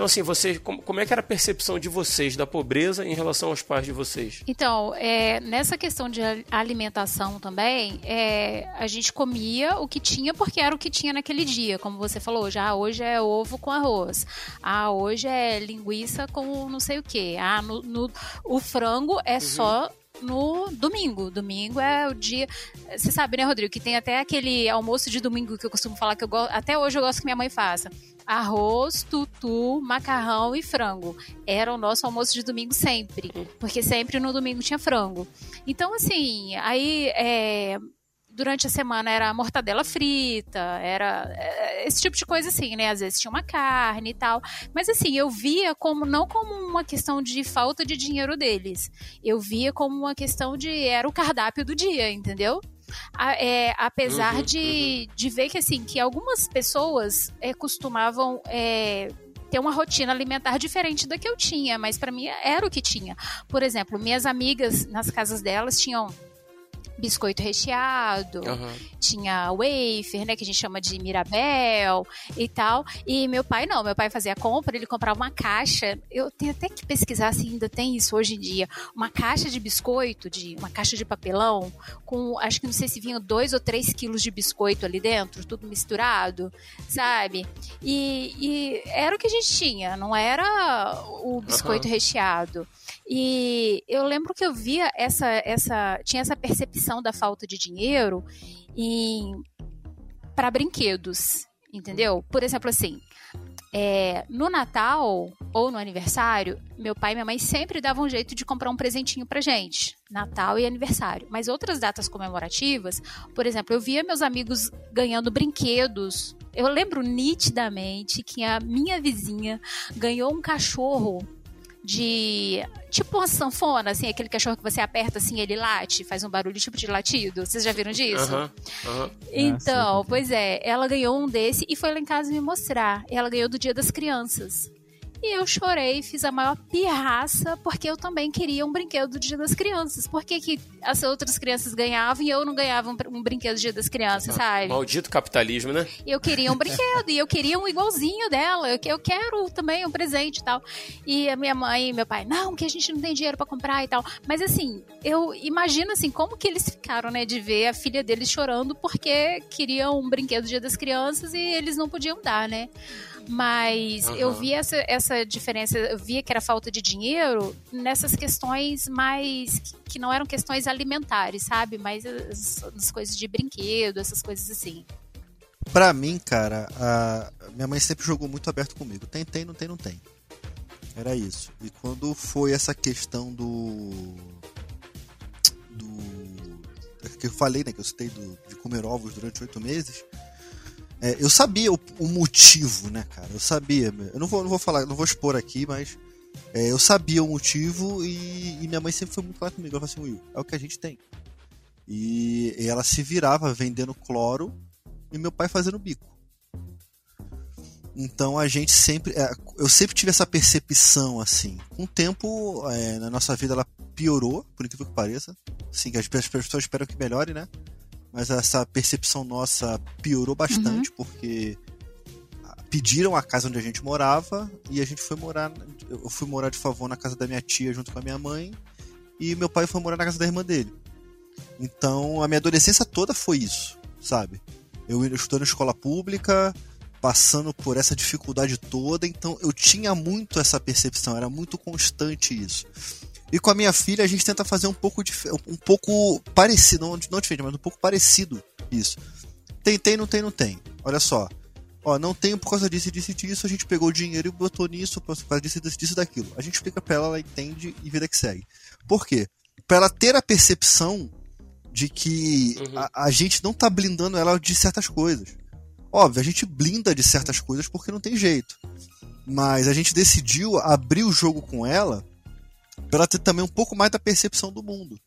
Então, assim, vocês, como, como, é que era a percepção de vocês da pobreza em relação aos pais de vocês? Então, é, nessa questão de alimentação também, é, a gente comia o que tinha porque era o que tinha naquele dia, como você falou. Já ah, hoje é ovo com arroz. Ah, hoje é linguiça com não sei o que. Ah, no, no, o frango é uhum. só no domingo. Domingo é o dia. Você sabe, né, Rodrigo, que tem até aquele almoço de domingo que eu costumo falar que eu gosto. Até hoje eu gosto que minha mãe faça arroz, tutu, macarrão e frango. Era o nosso almoço de domingo sempre, porque sempre no domingo tinha frango. Então, assim, aí é, durante a semana era mortadela frita, era é, esse tipo de coisa assim, né? Às vezes tinha uma carne e tal. Mas assim, eu via como não como uma questão de falta de dinheiro deles. Eu via como uma questão de era o cardápio do dia, entendeu? a, é, apesar uhum, de, uhum. de ver que assim que algumas pessoas é, costumavam é, ter uma rotina alimentar diferente da que eu tinha, mas para mim era o que tinha. Por exemplo, minhas amigas nas casas delas tinham biscoito recheado, uhum. tinha wafer, né, que a gente chama de mirabel e tal. E meu pai não, meu pai fazia compra, ele comprava uma caixa. Eu tenho até que pesquisar se ainda tem isso hoje em dia. Uma caixa de biscoito, de uma caixa de papelão, com acho que não sei se vinha dois ou três quilos de biscoito ali dentro, tudo misturado, sabe? E, e era o que a gente tinha, não era o biscoito uhum. recheado. E eu lembro que eu via essa, essa tinha essa percepção da falta de dinheiro em para brinquedos, entendeu? Por exemplo, assim, é, no Natal ou no aniversário, meu pai e minha mãe sempre davam um jeito de comprar um presentinho pra gente. Natal e aniversário. Mas outras datas comemorativas, por exemplo, eu via meus amigos ganhando brinquedos. Eu lembro nitidamente que a minha vizinha ganhou um cachorro de tipo uma sanfona, assim, aquele cachorro que você aperta assim, ele late, faz um barulho tipo de latido. Vocês já viram disso? Uhum, uhum. Então, pois é, ela ganhou um desse e foi lá em casa me mostrar. Ela ganhou do Dia das Crianças. E eu chorei, fiz a maior pirraça, porque eu também queria um brinquedo do Dia das Crianças. Por que, que as outras crianças ganhavam e eu não ganhava um, um brinquedo do Dia das Crianças, ah, sabe? Maldito capitalismo, né? Eu queria um brinquedo e eu queria um igualzinho dela. Eu, eu quero também um presente e tal. E a minha mãe e meu pai, não, que a gente não tem dinheiro para comprar e tal. Mas assim, eu imagino assim, como que eles ficaram, né, de ver a filha deles chorando porque queriam um brinquedo do Dia das Crianças e eles não podiam dar, né? Mas uhum. eu vi essa, essa diferença, eu via que era falta de dinheiro nessas questões mais. que não eram questões alimentares, sabe? Mas as, as coisas de brinquedo, essas coisas assim. Pra mim, cara, a minha mãe sempre jogou muito aberto comigo. Tem, tem, não tem, não tem. Era isso. E quando foi essa questão do. do. que eu falei, né? Que eu citei do, de comer ovos durante oito meses. É, eu sabia o, o, motivo, né, cara? Eu sabia. Eu não vou, não vou falar, não vou expor aqui, mas é, eu sabia o motivo e, e, minha mãe sempre foi muito clara comigo. Ela falou assim: Will, é o que a gente tem. E, e ela se virava vendendo cloro e meu pai fazendo bico. Então a gente sempre. é, Eu sempre tive essa percepção, assim. Com o tempo, é, na nossa vida, ela piorou, por incrível que pareça. Sim, que as pe- as pessoas esperam que melhore, né? Mas essa percepção nossa piorou bastante, porque ah, pediram a casa onde a gente morava e a gente foi morar. Eu fui morar de favor na casa da minha tia junto com a minha mãe. E meu pai foi morar na casa da irmã dele. Então a minha adolescência toda foi isso, sabe? Eu estudando escola pública, passando por essa dificuldade toda, então eu tinha muito essa percepção, era muito constante isso. E com a minha filha a gente tenta fazer um pouco dif- um pouco parecido, não, não diferente, mas um pouco parecido isso. Tem, tem, não tem, não tem. Olha só. Ó, não tenho por causa disso, disso e disso, a gente pegou o dinheiro e botou nisso por causa disso, disso, disso daquilo. A gente explica pra ela, ela entende e vida que segue. Por quê? Pra ela ter a percepção de que Uhum. a, a gente não tá blindando ela de certas coisas. Óbvio, a gente blinda de certas coisas porque não tem jeito. Mas a gente decidiu abrir o jogo com ela pra ela ter também um pouco mais da percepção do mundo.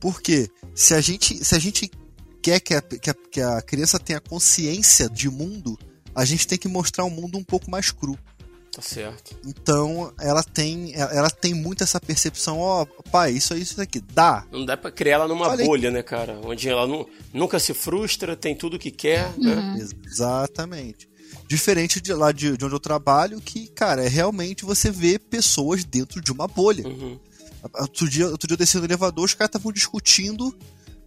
Porque se a gente, se a gente quer que a, que, a, que a criança tenha consciência de mundo, a gente tem que mostrar um mundo um pouco mais cru. Tá certo. Então ela tem, ela tem muito essa percepção, ó, pai, isso aí, isso aqui, dá. Não dá pra criar ela numa aí. bolha, né, cara? Onde ela nu- nunca se frustra, tem tudo que quer, né? Exatamente. Diferente de lá de, de onde eu trabalho, que, cara, é realmente você vê pessoas dentro de uma bolha. Uhum. Outro dia, outro dia eu desci no elevador, os caras estavam discutindo.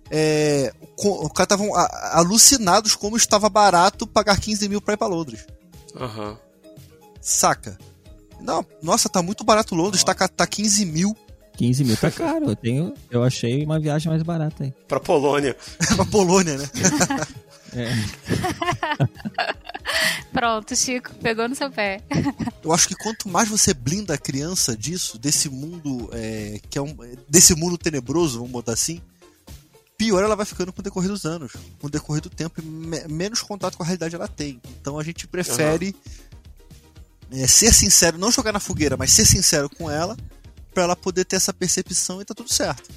É, os caras estavam alucinados como estava barato pagar 15 mil pra ir pra Londres. Aham. Saca? Não, nossa, tá muito barato Londres, tá, tá 15 mil 15 mil tá caro. Eu, tenho, eu achei uma viagem mais barata aí. Pra Polônia. [laughs] pra Polônia, né? [laughs] É. [laughs] Pronto, Chico, pegou no seu pé. Eu acho que quanto mais você blinda a criança disso, desse mundo é, que é um, desse mundo tenebroso, vamos botar assim, pior ela vai ficando com o decorrer dos anos, com o decorrer do tempo, e me- menos contato com a realidade ela tem. Então a gente prefere é, ser sincero, não jogar na fogueira, mas ser sincero com ela, pra ela poder ter essa percepção e tá tudo certo.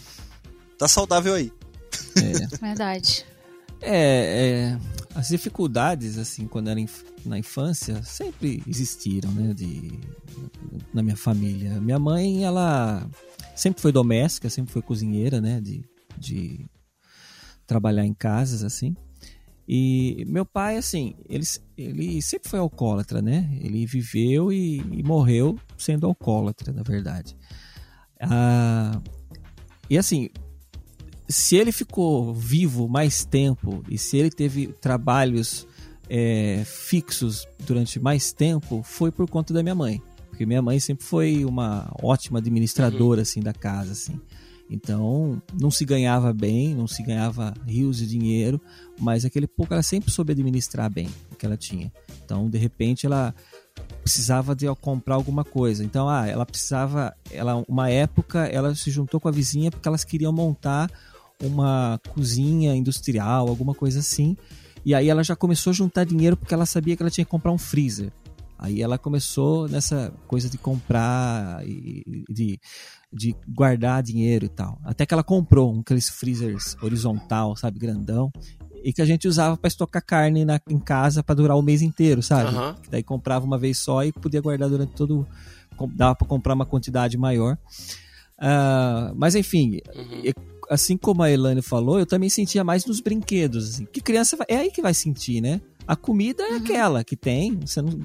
Tá saudável aí. Verdade. É, é, as dificuldades, assim, quando era inf- na infância, sempre existiram, né, de, na minha família. Minha mãe, ela sempre foi doméstica, sempre foi cozinheira, né, de, de trabalhar em casas, assim. E meu pai, assim, ele, ele sempre foi alcoólatra, né? Ele viveu e, e morreu sendo alcoólatra, na verdade. Ah, e assim, se ele ficou vivo mais tempo e se ele teve trabalhos é, fixos durante mais tempo, foi por conta da minha mãe. Porque minha mãe sempre foi uma ótima administradora assim da casa, assim. Então, não se ganhava bem, não se ganhava rios de dinheiro, mas aquele pouco ela sempre soube administrar bem o que ela tinha. Então, de repente, ela precisava de comprar alguma coisa. Então, ah, ela precisava, ela uma época ela se juntou com a vizinha porque elas queriam montar uma cozinha industrial, alguma coisa assim. E aí ela já começou a juntar dinheiro porque ela sabia que ela tinha que comprar um freezer. Aí ela começou nessa coisa de comprar e de, de guardar dinheiro e tal. Até que ela comprou um aqueles freezers horizontal, sabe, grandão, e que a gente usava para estocar carne na, em casa para durar o mês inteiro, sabe? Que daí comprava uma vez só e podia guardar durante todo dava para comprar uma quantidade maior. Ah, mas enfim, Uhum. Assim como a Elane falou, eu também sentia mais nos brinquedos. Assim, que criança é aí que vai sentir, né? A comida é aquela que tem, você não,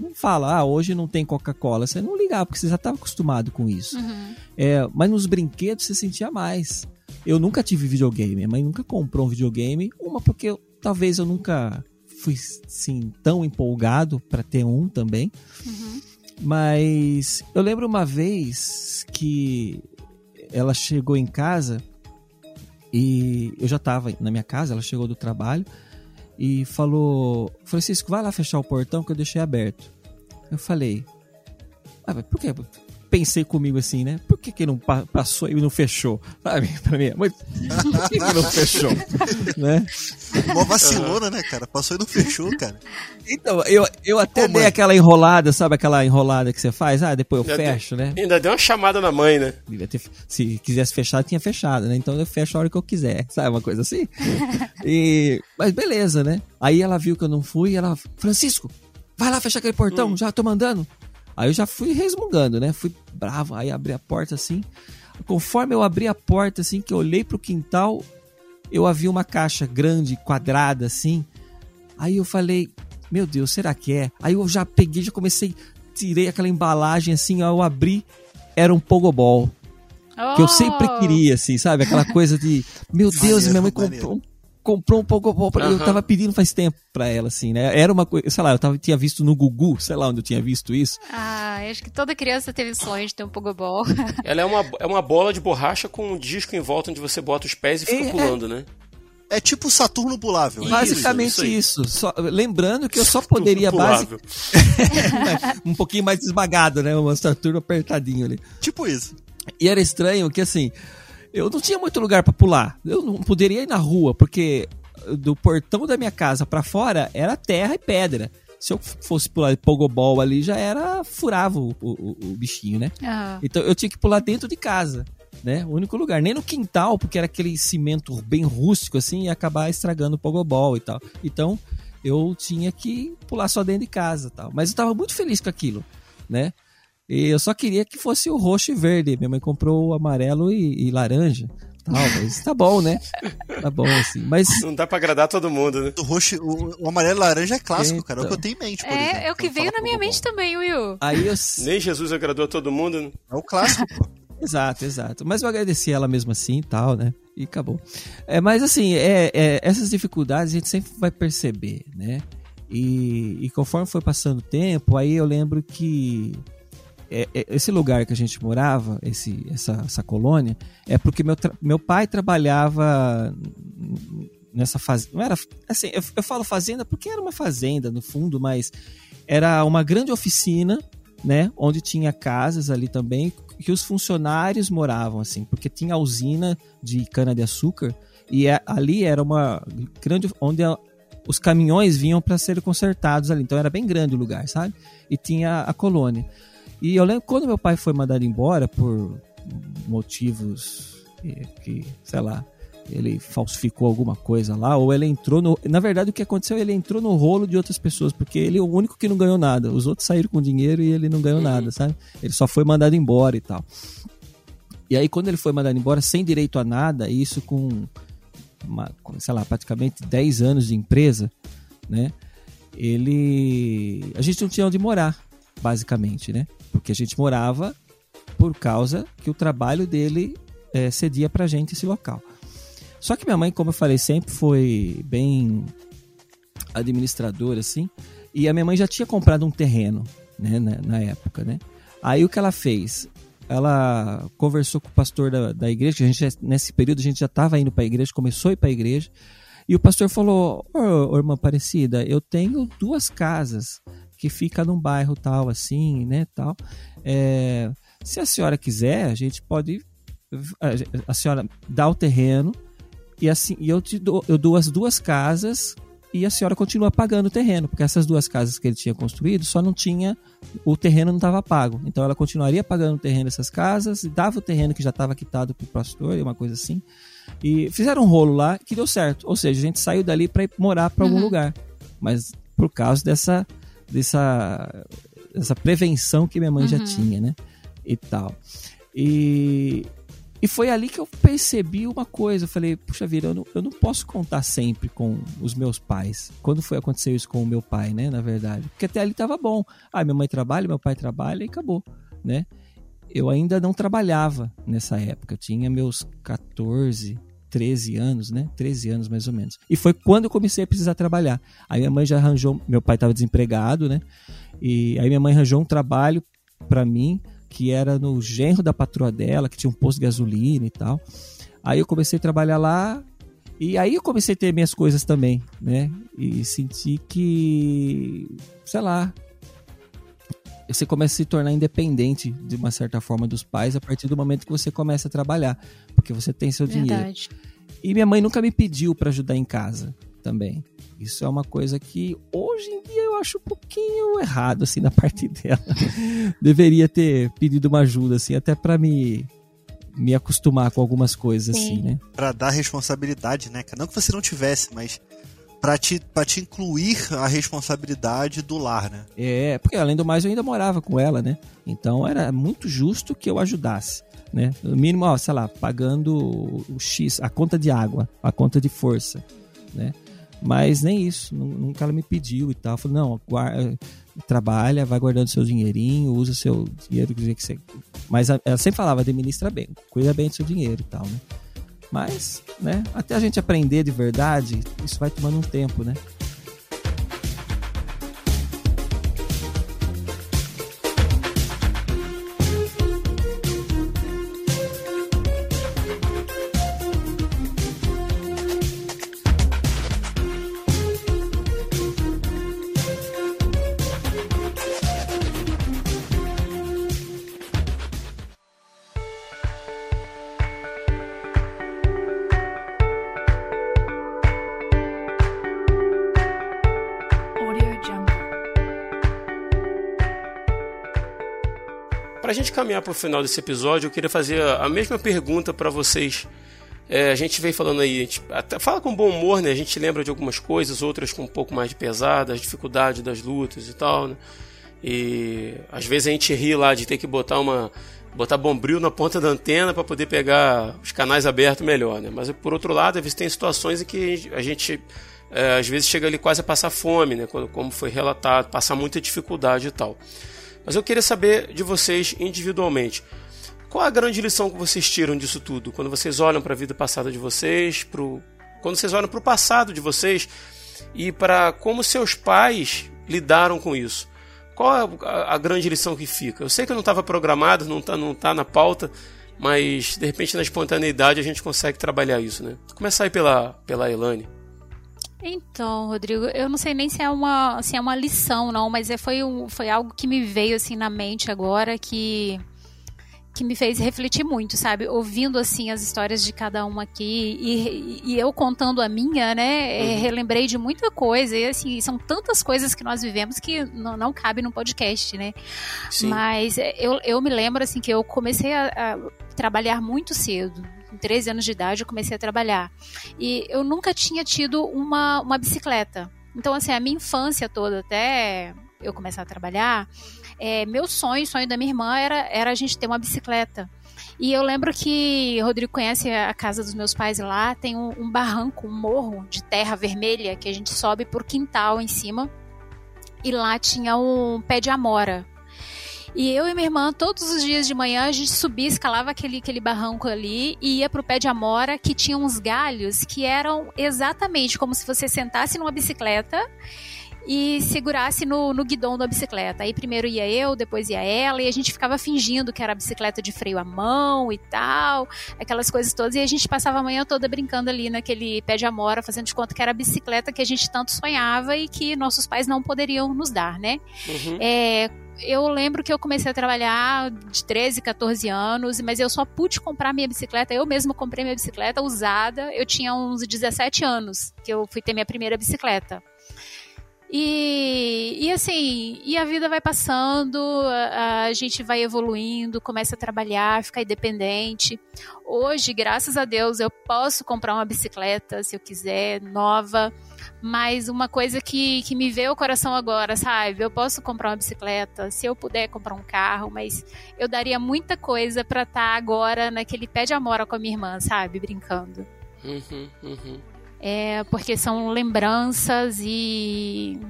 não fala, ah, hoje não tem Coca-Cola. Você não ligava, porque você já estava acostumado com isso. Uhum. É, mas nos brinquedos você sentia mais. Eu nunca tive videogame, minha mãe nunca comprou um videogame. Uma porque eu- talvez eu nunca fui assim, tão empolgado para ter um também. Uhum. Mas eu lembro uma vez que ela chegou em casa e eu já tava na minha casa, ela chegou do trabalho e falou: Francisco, vai lá fechar o portão que eu deixei aberto. Eu falei: ah, por quê? Pensei comigo assim, né? Por que, que não passou e não fechou? Sabe? Pra mim, mas por que, que não fechou? [laughs] né? Uma vacilona, né, cara? Passou e não fechou, cara. Então, eu, eu até Pô, dei mãe. aquela enrolada, sabe aquela enrolada que você faz? Ah, depois eu ainda fecho, deu, né? Ainda deu uma chamada na mãe, né? Ter, se quisesse fechar, tinha fechado, né? Então eu fecho a hora que eu quiser, [laughs] sabe? Uma coisa assim. [laughs] e, mas beleza, né? Aí ela viu que eu não fui e ela, Francisco, vai lá fechar aquele portão, hum. já tô mandando. Aí eu já fui resmungando, né? Fui bravo, aí abri a porta assim. Conforme eu abri a porta, assim, que eu olhei pro quintal, eu havia uma caixa grande, quadrada, assim. Aí eu falei, meu Deus, será que é? Aí eu já peguei, já comecei, tirei aquela embalagem assim, aí eu abri, era um pogobol. Oh. Que eu sempre oh! queria, assim, sabe? Aquela coisa de, meu Deus, minha mãe comprou um comprou um Pogobol pra... Uhum. Eu tava pedindo faz tempo pra ela, assim, né? Era uma coisa, sei lá, eu tava, tinha visto no Gugu, sei lá onde eu tinha visto isso. Ah, acho que toda criança teve sonho de ter um Pogobol. [laughs] Ela é uma, é uma bola de borracha com um disco em volta onde você bota os pés e fica é, é. pulando, né? É tipo Saturno pulável. Isso, Basicamente isso. isso. Só, lembrando que eu só poderia base... [laughs] um pouquinho mais esmagado, né? Um Saturno apertadinho ali. Tipo isso. E era estranho que assim, eu não tinha muito lugar para pular. Eu não poderia ir na rua, porque do portão da minha casa para fora era terra e pedra. Se eu fosse pular de pogobol ali, já era furava o, o, o bichinho, né? Uhum. Então eu tinha que pular dentro de casa, né? O único lugar. Nem no quintal, porque era aquele cimento bem rústico assim, e acabar estragando o pogobol e tal. Então eu tinha que pular só dentro de casa tal. Mas eu tava muito feliz com aquilo, né? E eu só queria que fosse o roxo e verde. Minha mãe comprou o amarelo e, e laranja. Tal, mas tá bom, né? Tá bom, assim. Mas... Não dá pra agradar todo mundo, né? O roxo, o, o amarelo e laranja é clássico, então... cara. É o que eu tenho em mente, por É, exemplo, é o que veio na minha mente também, Will. Aí eu... Nem Jesus agradou a todo mundo, né? É o clássico, pô. [laughs] Exato, exato. Mas eu agradeci ela mesmo assim e tal, né? E acabou. É, mas assim, é, é, essas dificuldades a gente sempre vai perceber, né? E, e conforme foi passando o tempo, aí eu lembro que é, é, esse lugar que a gente morava, esse, essa, essa colônia, é porque meu, meu pai trabalhava nessa fazenda. Não era assim, eu, eu falo fazenda porque era uma fazenda no fundo, mas era uma grande oficina, né, onde tinha casas ali também que os funcionários moravam assim, porque tinha a usina de cana de açúcar e é, ali era uma grande onde a, os caminhões vinham para serem consertados ali, então era bem grande o lugar, sabe? E tinha a colônia. E eu lembro quando meu pai foi mandado embora por motivos que, que, sei lá, ele falsificou alguma coisa lá, ou ele entrou no. Na verdade, o que aconteceu? Ele entrou no rolo de outras pessoas, porque ele é o único que não ganhou nada. Os outros saíram com dinheiro e ele não ganhou uhum. nada, sabe? Ele só foi mandado embora e tal. E aí, quando ele foi mandado embora sem direito a nada, isso com, uma, sei lá, praticamente 10 anos de empresa, né? Ele. A gente não tinha onde morar, basicamente, né? Porque a gente morava por causa que o trabalho dele é, cedia pra gente esse local. Só que minha mãe, como eu falei, sempre foi bem administradora, assim. E a minha mãe já tinha comprado um terreno, né, na, na época, né? Aí o que ela fez? Ela conversou com o pastor da, da igreja, a gente, nesse período a gente já estava indo para a igreja, começou a ir para a igreja. E o pastor falou: Ô, oh, irmã Aparecida, eu tenho duas casas que fica num bairro tal, assim, né, tal. É, se a senhora quiser, a gente pode, a, senhora dá o terreno e assim, e eu te dou, eu dou as duas casas e a senhora continua pagando o terreno, porque essas duas casas que ele tinha construído só não tinha, o terreno não estava pago. Então ela continuaria pagando o terreno dessas casas, e dava o terreno que já estava quitado para o pastor, uma coisa assim. E fizeram um rolo lá que deu certo. Ou seja, a gente saiu dali para ir morar para algum uhum. lugar. Mas por causa dessa dessa, dessa prevenção que minha mãe uhum. já tinha, né? E tal. E, e foi ali que eu percebi uma coisa. Eu falei, puxa vida, eu não, eu não posso contar sempre com os meus pais. Quando foi acontecer isso com o meu pai, né? Na verdade. Porque até ali tava bom. Ah, minha mãe trabalha, meu pai trabalha e acabou, né? Eu ainda não trabalhava nessa época. Eu tinha meus 14, 13 anos, né? 13 anos mais ou menos. E foi quando eu comecei a precisar trabalhar. Aí minha mãe já arranjou, meu pai estava desempregado, né? E aí minha mãe arranjou um trabalho para mim que era no genro da patroa dela, que tinha um posto de gasolina e tal. Aí eu comecei a trabalhar lá e aí eu comecei a ter minhas coisas também, né? E senti que, sei lá, você começa a se tornar independente de uma certa forma dos pais a partir do momento que você começa a trabalhar, porque você tem seu Verdade. dinheiro. E minha mãe nunca me pediu para ajudar em casa também. Isso é uma coisa que hoje em dia eu acho um pouquinho errado assim da [laughs] parte dela. Deveria ter pedido uma ajuda assim, até para me me acostumar com algumas coisas Sim. assim, né? Para dar responsabilidade, né? Não que você não tivesse, mas para te, te incluir a responsabilidade do lar, né? É, porque além do mais eu ainda morava com ela, né? Então era muito justo que eu ajudasse, né? No mínimo, ó, sei lá, pagando o X, a conta de água, a conta de força, né? Mas nem isso, nunca ela me pediu e tal. Falou, não, guarda, trabalha, vai guardando seu dinheirinho, usa seu dinheiro que você. Mas ela sempre falava, administra bem, cuida bem do seu dinheiro e tal, né? Mas, né, até a gente aprender de verdade, isso vai tomando um tempo, né? Para o final desse episódio, eu queria fazer a mesma pergunta para vocês. É, a gente vem falando aí, a gente até fala com bom humor, né? A gente lembra de algumas coisas, outras com um pouco mais de pesada, as dificuldades das lutas e tal, né? E às vezes a gente ri lá de ter que botar uma botar bombril na ponta da antena para poder pegar os canais abertos melhor, né? Mas por outro lado, às vezes tem situações em que a gente é, às vezes chega ali quase a passar fome, né? Como foi relatado, passar muita dificuldade e tal. Mas eu queria saber de vocês individualmente. Qual a grande lição que vocês tiram disso tudo? Quando vocês olham para a vida passada de vocês, pro... quando vocês olham para o passado de vocês e para como seus pais lidaram com isso. Qual a, a, a, grande lição que fica? Eu sei que não estava programado, não está não tá na pauta, mas de repente na espontaneidade a gente consegue trabalhar isso, né? Vou começar aí pela, pela Elane. Então, Rodrigo, eu não sei nem se é uma, se é uma lição, não, mas é, foi, um, foi algo que me veio assim na mente agora que que me fez refletir muito, sabe? Ouvindo assim as histórias de cada uma aqui e, e eu contando a minha, né? É, uhum. relembrei de muita coisa e assim são tantas coisas que nós vivemos que não, não cabe no podcast, né? Sim. Mas é, eu, eu me lembro assim que eu comecei a, a trabalhar muito cedo, com 13 anos de idade, eu comecei a trabalhar. E eu nunca tinha tido uma, uma bicicleta. Então, assim, a minha infância toda, até eu começar a trabalhar, é, meu sonho, sonho da minha irmã era, era a gente ter uma bicicleta. E eu lembro que Rodrigo conhece a casa dos meus pais lá, tem um, um barranco, um morro de terra vermelha que a gente sobe por quintal em cima. E lá tinha um pé de amora. E eu e minha irmã, todos os dias de manhã, a gente subia, escalava aquele, aquele barranco ali e ia pro pé de amora, que tinha uns galhos que eram exatamente como se você sentasse numa bicicleta e segurasse no, no guidão da bicicleta. Aí primeiro ia eu, depois ia ela, e a gente ficava fingindo que era bicicleta de freio à mão e tal, aquelas coisas todas, e a gente passava a manhã toda brincando ali naquele pé de amora, fazendo de conta que era a bicicleta que a gente tanto sonhava e que nossos pais não poderiam nos dar, né? Uhum. É, eu lembro que eu comecei a trabalhar de 13, 14 anos, mas eu só pude comprar minha bicicleta. Eu mesma comprei minha bicicleta usada. Eu tinha uns 17 anos que eu fui ter minha primeira bicicleta. E, e assim, e a vida vai passando, a, a, gente vai evoluindo, começa a trabalhar, ficar independente. Hoje, graças a Deus, eu posso comprar uma bicicleta se eu quiser, nova. Mas uma coisa que, que me veio ao coração agora, sabe? Eu posso comprar uma bicicleta, se eu puder comprar um carro, mas eu daria muita coisa para estar tá agora naquele pé de amora com a minha irmã, sabe? Brincando. Uhum, uhum. É, porque são lembranças e,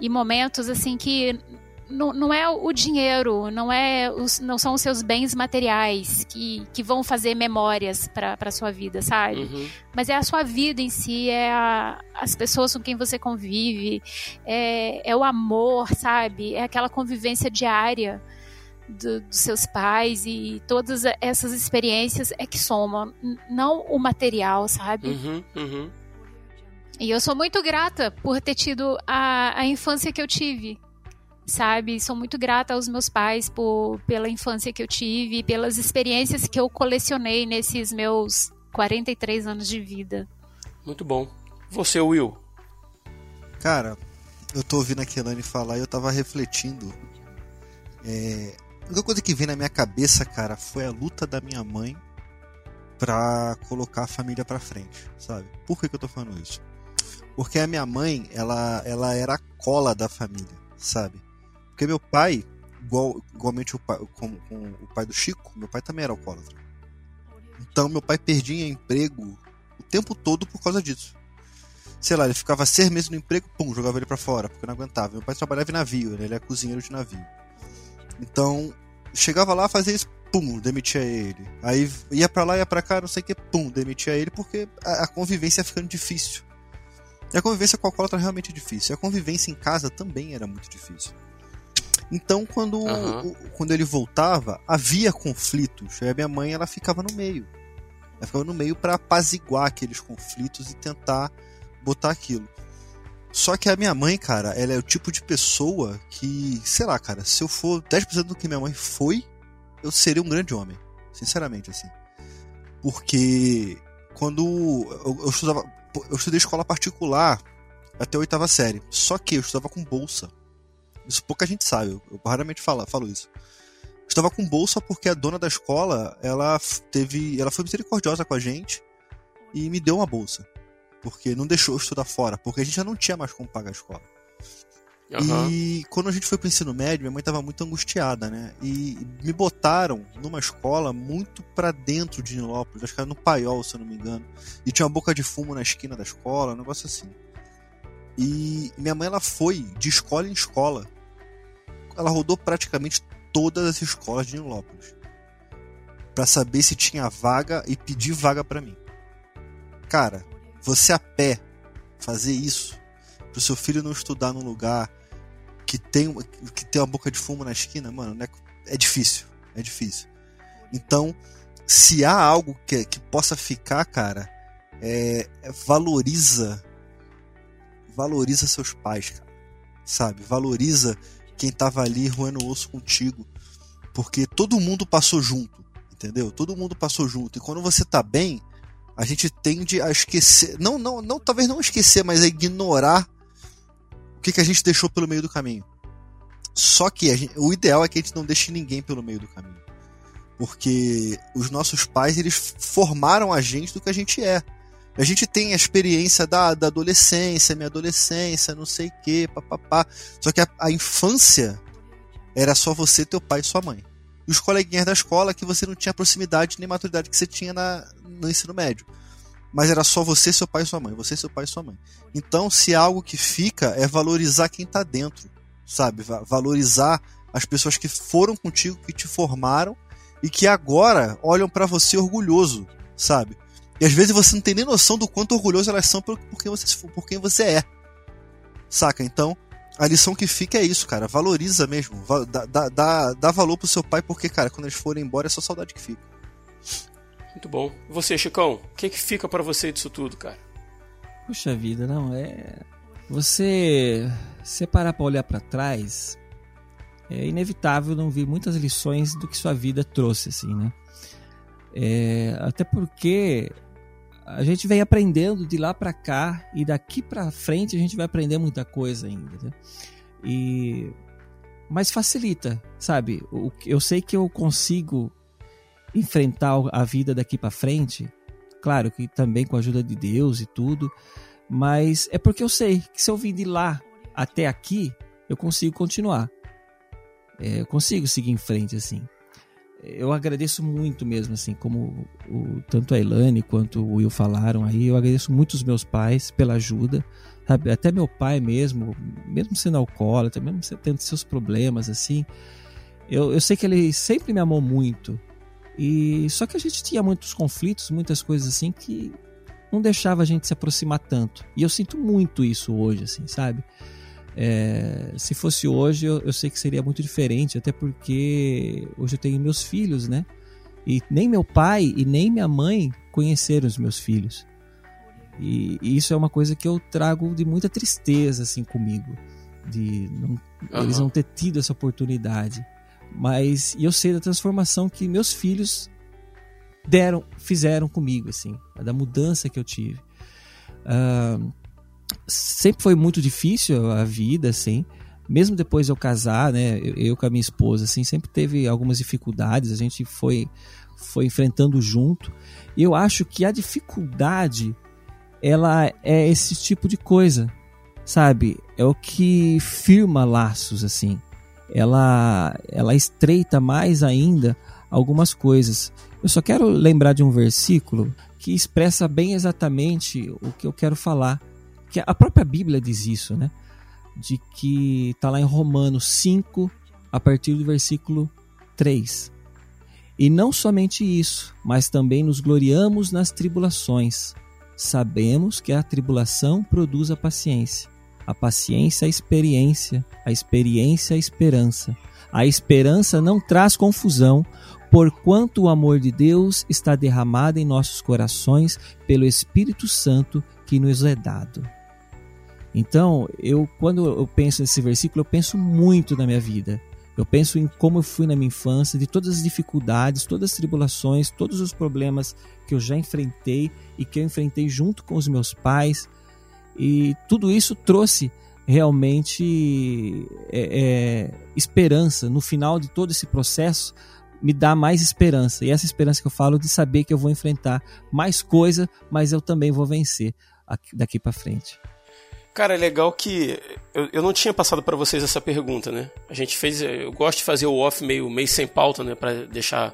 e momentos assim que não, não é o dinheiro, não, é os, não são os seus bens materiais que, que vão fazer memórias para a sua vida, sabe? Uhum. Mas é a sua vida em si, é a, as pessoas com quem você convive, é, é o amor, sabe? É aquela convivência diária do, dos seus pais e todas essas experiências é que somam, não o material, sabe? Uhum, uhum. E eu sou muito grata por ter tido a, a infância que eu tive sabe? Sou muito grata aos meus pais por, pela infância que eu tive, pelas experiências que eu colecionei nesses meus 43 anos de vida. Muito bom. Você, Will? Cara, eu tô ouvindo a Kelane falar e eu tava refletindo. É, a única coisa que vem na minha cabeça, cara, foi a luta da minha mãe pra colocar a família pra frente, sabe? Por que, que eu tô falando isso? Porque a minha mãe, ela, ela era a cola da família, sabe? Porque meu pai, igual, igualmente o pai, com, com o pai do Chico, meu pai também era alcoólatra. Então meu pai perdia emprego o tempo todo por causa disso. Sei lá, ele ficava seis meses no emprego, pum, jogava ele para fora, porque não aguentava. Meu pai trabalhava em navio, né? ele é cozinheiro de navio. Então, chegava lá, fazia isso, pum, demitia ele. Aí ia para lá, ia para cá, não sei o que, pum, demitia ele, porque a, a convivência ia ficando difícil. E a convivência com a alcoólatra realmente é difícil. E a convivência em casa também era muito difícil. Então, quando, uhum. o, quando ele voltava, havia conflitos. E a minha mãe ela ficava no meio. Ela ficava no meio para apaziguar aqueles conflitos e tentar botar aquilo. Só que a minha mãe, cara, ela é o tipo de pessoa que, sei lá, cara, se eu for 10% do que minha mãe foi, eu seria um grande homem. Sinceramente, assim. Porque quando eu, eu estudava. Eu estudei escola particular até a oitava série. Só que eu estudava com bolsa. Isso pouca gente sabe, eu, eu raramente falo, falo isso. Estava com bolsa porque a dona da escola, ela teve, ela foi misericordiosa com a gente e me deu uma bolsa. Porque não deixou eu estudar fora, porque a gente já não tinha mais como pagar a escola. Uhum. E quando a gente foi pro ensino médio, minha mãe estava muito angustiada, né? E me botaram numa escola muito para dentro de Nilópolis, acho que era no Paiol, se eu não me engano. E tinha uma boca de fumo na esquina da escola, um negócio assim. E minha mãe ela foi de escola em escola ela rodou praticamente todas as escolas de Nilópolis para saber se tinha vaga e pedir vaga para mim. Cara, você a pé fazer isso pro seu filho não estudar num lugar que tem que tem uma boca de fumo na esquina, mano, né? é difícil, é difícil. Então, se há algo que, que possa ficar, cara, é, é valoriza valoriza seus pais, cara. Sabe? Valoriza quem tava ali roendo osso contigo. Porque todo mundo passou junto, entendeu? Todo mundo passou junto. E quando você tá bem, a gente tende a esquecer. Não, não, não talvez não esquecer, mas a ignorar o que, que a gente deixou pelo meio do caminho. Só que gente, o ideal é que a gente não deixe ninguém pelo meio do caminho. Porque os nossos pais, eles formaram a gente do que a gente é. A gente tem a experiência da, da adolescência, minha adolescência, não sei o que, papapá. Só que a, a, infância era só você, teu pai e sua mãe. E os coleguinhas da escola que você não tinha proximidade nem maturidade que você tinha na, no ensino médio. Mas era só você, seu pai e sua mãe. Você, seu pai e sua mãe. Então, se algo que fica é valorizar quem tá dentro, sabe? Valorizar as pessoas que foram contigo, que te formaram e que agora olham para você orgulhoso, sabe? E às vezes você não tem nem noção do quanto orgulhoso elas são por, por, quem, você, por quem você é. Saca? Então, a lição que fica é isso, cara. Valoriza mesmo. Dá, dá, dá, dá valor pro seu pai, porque, cara, quando eles forem embora é só saudade que fica. Muito bom. E você, Chicão? O que, que fica para você disso tudo, cara? Puxa vida, não, é. Você separar para olhar para trás, é inevitável não ver muitas lições do que sua vida trouxe, assim, né? É, até porque a gente vem aprendendo de lá para cá e daqui para frente a gente vai aprender muita coisa ainda. Né? E mas facilita, sabe? Eu sei que eu consigo enfrentar a vida daqui para frente, claro que também com a ajuda de Deus e tudo, mas é porque eu sei que se eu vim de lá até aqui, eu consigo continuar. É, eu consigo seguir em frente assim eu agradeço muito mesmo, assim, como o, tanto a Elane quanto o Will falaram aí, eu agradeço muito os meus pais pela ajuda, sabe? Até meu pai mesmo, mesmo sendo alcoólatra, mesmo tendo seus problemas, assim, eu, eu sei que ele sempre me amou muito. E só que a gente tinha muitos conflitos, muitas coisas assim que não deixava a gente se aproximar tanto. E eu sinto muito isso hoje, assim, sabe? É, se fosse hoje, eu, eu, sei que seria muito diferente, até porque hoje eu tenho meus filhos, né? E nem meu pai e nem minha mãe conheceram os meus filhos. E, e isso é uma coisa que eu trago de muita tristeza, assim, comigo. de não, uhum. eles não ter tido essa oportunidade. Mas eu sei da transformação que meus filhos deram, fizeram comigo, assim, da mudança que eu tive. Uh, sempre foi muito difícil a vida, assim. Mesmo depois de eu casar, né, eu, eu, com a minha esposa, assim, sempre teve algumas dificuldades. A gente foi foi enfrentando junto. E eu acho que a dificuldade ela é esse tipo de coisa, sabe? É o que firma laços assim. Ela ela estreita mais ainda algumas coisas. Eu só quero lembrar de um versículo que expressa bem exatamente o que eu quero falar. Que a própria Bíblia diz isso, né? De que está lá em Romanos 5, a partir do versículo 3. E não somente isso, mas também nos gloriamos nas tribulações. Sabemos que a tribulação produz a paciência, a paciência a experiência, a experiência a esperança. A esperança não traz confusão, porquanto o amor de Deus está derramado em nossos corações pelo Espírito Santo que nos é dado. Então, eu quando eu penso nesse versículo, eu penso muito na minha vida. Eu penso em como eu fui na minha infância, de todas as dificuldades, todas as tribulações, todos os problemas que eu já enfrentei e que eu enfrentei junto com os meus pais. E tudo isso trouxe realmente é, é, esperança. No final de todo esse processo, me dá mais esperança. E essa esperança que eu falo de saber que eu vou enfrentar mais coisa, mas eu também vou vencer daqui para frente. Cara, é legal que eu, eu não tinha passado para vocês essa pergunta, né? A gente fez, eu gosto de fazer o off meio, meio sem pauta, né, para deixar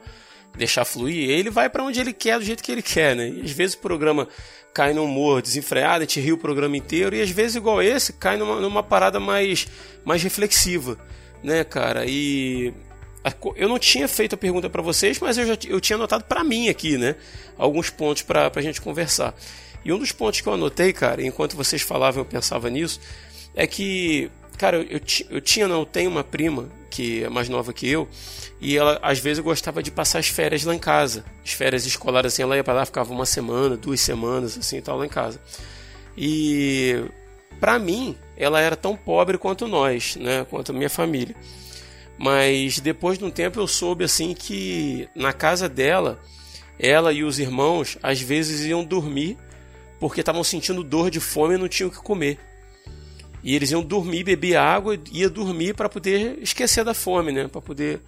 deixar fluir. Ele vai para onde ele quer, do jeito que ele quer, né? E às vezes o programa cai num humor desenfreado, a gente ri o programa inteiro, e às vezes igual esse cai numa, numa parada mais mais reflexiva, né, cara? E eu não tinha feito a pergunta para vocês, mas eu já eu tinha anotado para mim aqui, né? Alguns pontos para a gente conversar. E um dos pontos que eu anotei, cara, enquanto vocês falavam eu pensava nisso, é que, cara, eu, eu, eu tinha, não, eu tenho uma prima que é mais nova que eu, e ela às vezes gostava de passar as férias lá em casa. As férias escolares, assim, ela ia para lá, ficava uma semana, duas semanas, assim, e tal, lá em casa. E para mim, ela era tão pobre quanto nós, né, quanto a minha família. Mas depois de um tempo eu soube assim que na casa dela, ela e os irmãos às vezes iam dormir porque estavam sentindo dor de fome e não tinham o que comer. E eles iam dormir, beber água, ia dormir para poder esquecer da fome, né? Para poder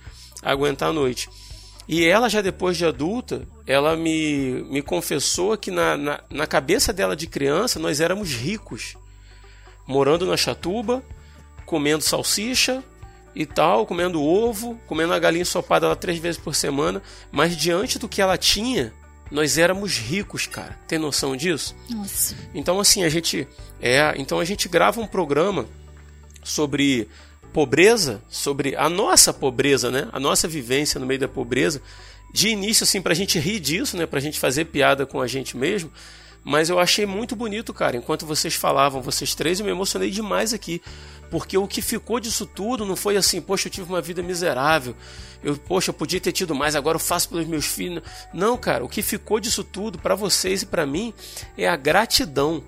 aguentar a noite. E ela, já depois de adulta, ela me, me confessou que na, na, na cabeça dela de criança nós éramos ricos. Morando na chatuba, comendo salsicha e tal, comendo ovo, comendo a galinha ensopada lá três vezes por semana. Mas diante do que ela tinha, nós éramos ricos, cara. Tem noção disso? Nossa. Então assim, a gente é, então a gente grava um programa sobre pobreza, sobre a nossa pobreza, né? A nossa vivência no meio da pobreza. De início assim pra gente rir disso, né, pra gente fazer piada com a gente mesmo, mas eu achei muito bonito, cara. Enquanto vocês falavam, vocês três, eu me emocionei demais aqui. Porque o que ficou disso tudo não foi assim, poxa, eu tive uma vida miserável. Eu, poxa, eu podia ter tido mais, agora eu faço pelos meus filhos. Não, cara, o que ficou disso tudo para vocês e para mim é a gratidão.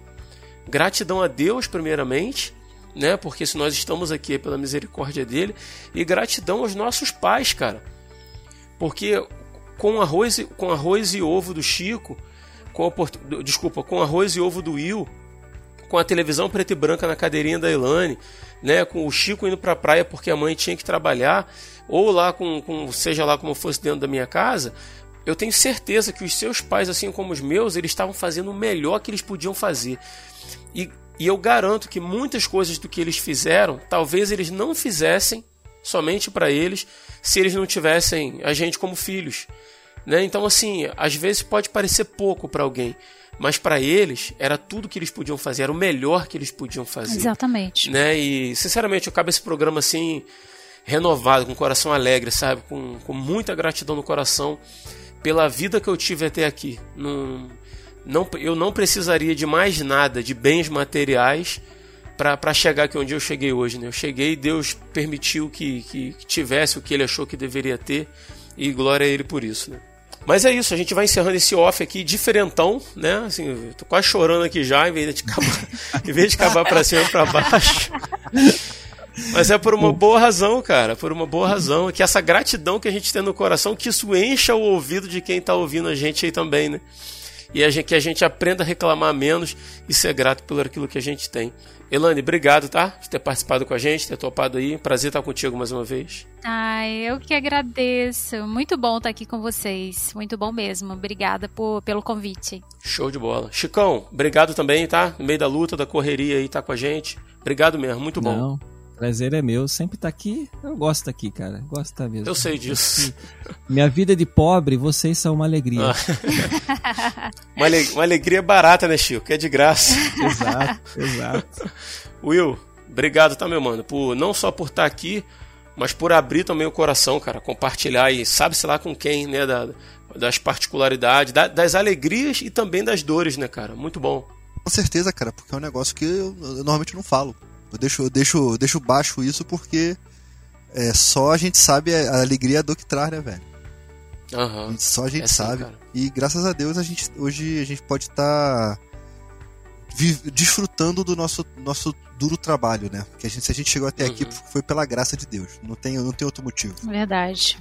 Gratidão a Deus, primeiramente, né? Porque se nós estamos aqui é pela misericórdia dele, e gratidão aos nossos pais, cara. Porque com arroz, com arroz e ovo do Chico, com a, desculpa, com arroz e ovo do Will, com a televisão preta e branca na cadeirinha da Elane, né, com o Chico indo para a praia porque a mãe tinha que trabalhar, ou lá com, com, seja lá como fosse dentro da minha casa, eu tenho certeza que os seus pais, assim como os meus, eles estavam fazendo o melhor que eles podiam fazer. E, e eu garanto que muitas coisas do que eles fizeram, talvez eles não fizessem somente para eles, se eles não tivessem a gente como filhos. Né? Então, assim, às vezes pode parecer pouco para alguém, mas para eles era tudo que eles podiam fazer, era o melhor que eles podiam fazer. Exatamente. Né? E, sinceramente, eu acabo esse programa assim, renovado, com o coração alegre, sabe? Com, com muita gratidão no coração pela vida que eu tive até aqui. Não, não, eu não precisaria de mais nada, de bens materiais, para chegar aqui onde eu cheguei hoje. Né? Eu cheguei, Deus permitiu que, que, que tivesse o que ele achou que deveria ter, e glória a ele por isso. Né? Mas é isso, a gente vai encerrando esse off aqui diferentão, né? Assim, tô quase chorando aqui já, em vez de acabar, [laughs] em vez de acabar para cima e para baixo. Mas é por uma boa razão, cara. Por uma boa razão. Que essa gratidão que a gente tem no coração, que isso encha o ouvido de quem tá ouvindo a gente aí também, né? E a gente, que a gente aprenda a reclamar menos e ser grato pelo aquilo que a gente tem. Elane, obrigado, tá? Por ter participado com a gente, ter topado aí. Prazer estar contigo mais uma vez. Ai, eu que agradeço. Muito bom estar aqui com vocês. Muito bom mesmo. Obrigada por, pelo convite. Show de bola. Chicão, obrigado também, tá? No meio da luta, da correria aí, tá com a gente. Obrigado mesmo, muito bom. Não, prazer é meu. Sempre tá aqui. Eu gosto tá aqui, cara. Gosto tá mesmo. Eu sei disso. Minha vida de pobre, vocês são uma alegria. Ah. [laughs] uma, ale... uma alegria barata, né, Chico? Que é de graça. [laughs] exato, exato. Will, obrigado, tá, meu mano? Por, não só por estar tá aqui, mas por abrir também o coração, cara. Compartilhar e sabe-se lá com quem, né? Da, das particularidades, da, das alegrias e também das dores, né, cara? Muito bom. Com certeza, cara, porque é um negócio que eu, eu normalmente não falo. Eu deixo, eu deixo, eu deixo baixo isso porque é, só a gente sabe a, alegria do que traz, né, velho? Uhum. Só a gente é assim, sabe. e graças a Deus a gente, hoje a gente pode estar tá desfrutando do nosso, nosso duro trabalho, né? Que a gente, se a gente chegou até uhum. aqui foi pela graça de Deus. Não tem, não tem outro motivo. Verdade.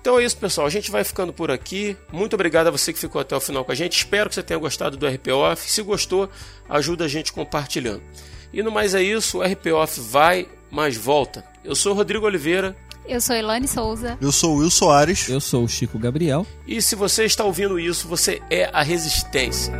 Então é isso, pessoal. A gente vai ficando por aqui. Muito obrigado a você que ficou até o final com a gente. Espero que você tenha gostado do RP Off. Se gostou, ajuda a gente compartilhando. E no mais é isso, o RP Off vai, mas volta. Eu sou Rodrigo Oliveira. Eu sou Elane Souza. Eu sou o Will Soares. Eu sou o Chico Gabriel. E se você está ouvindo isso, você é a Resistência.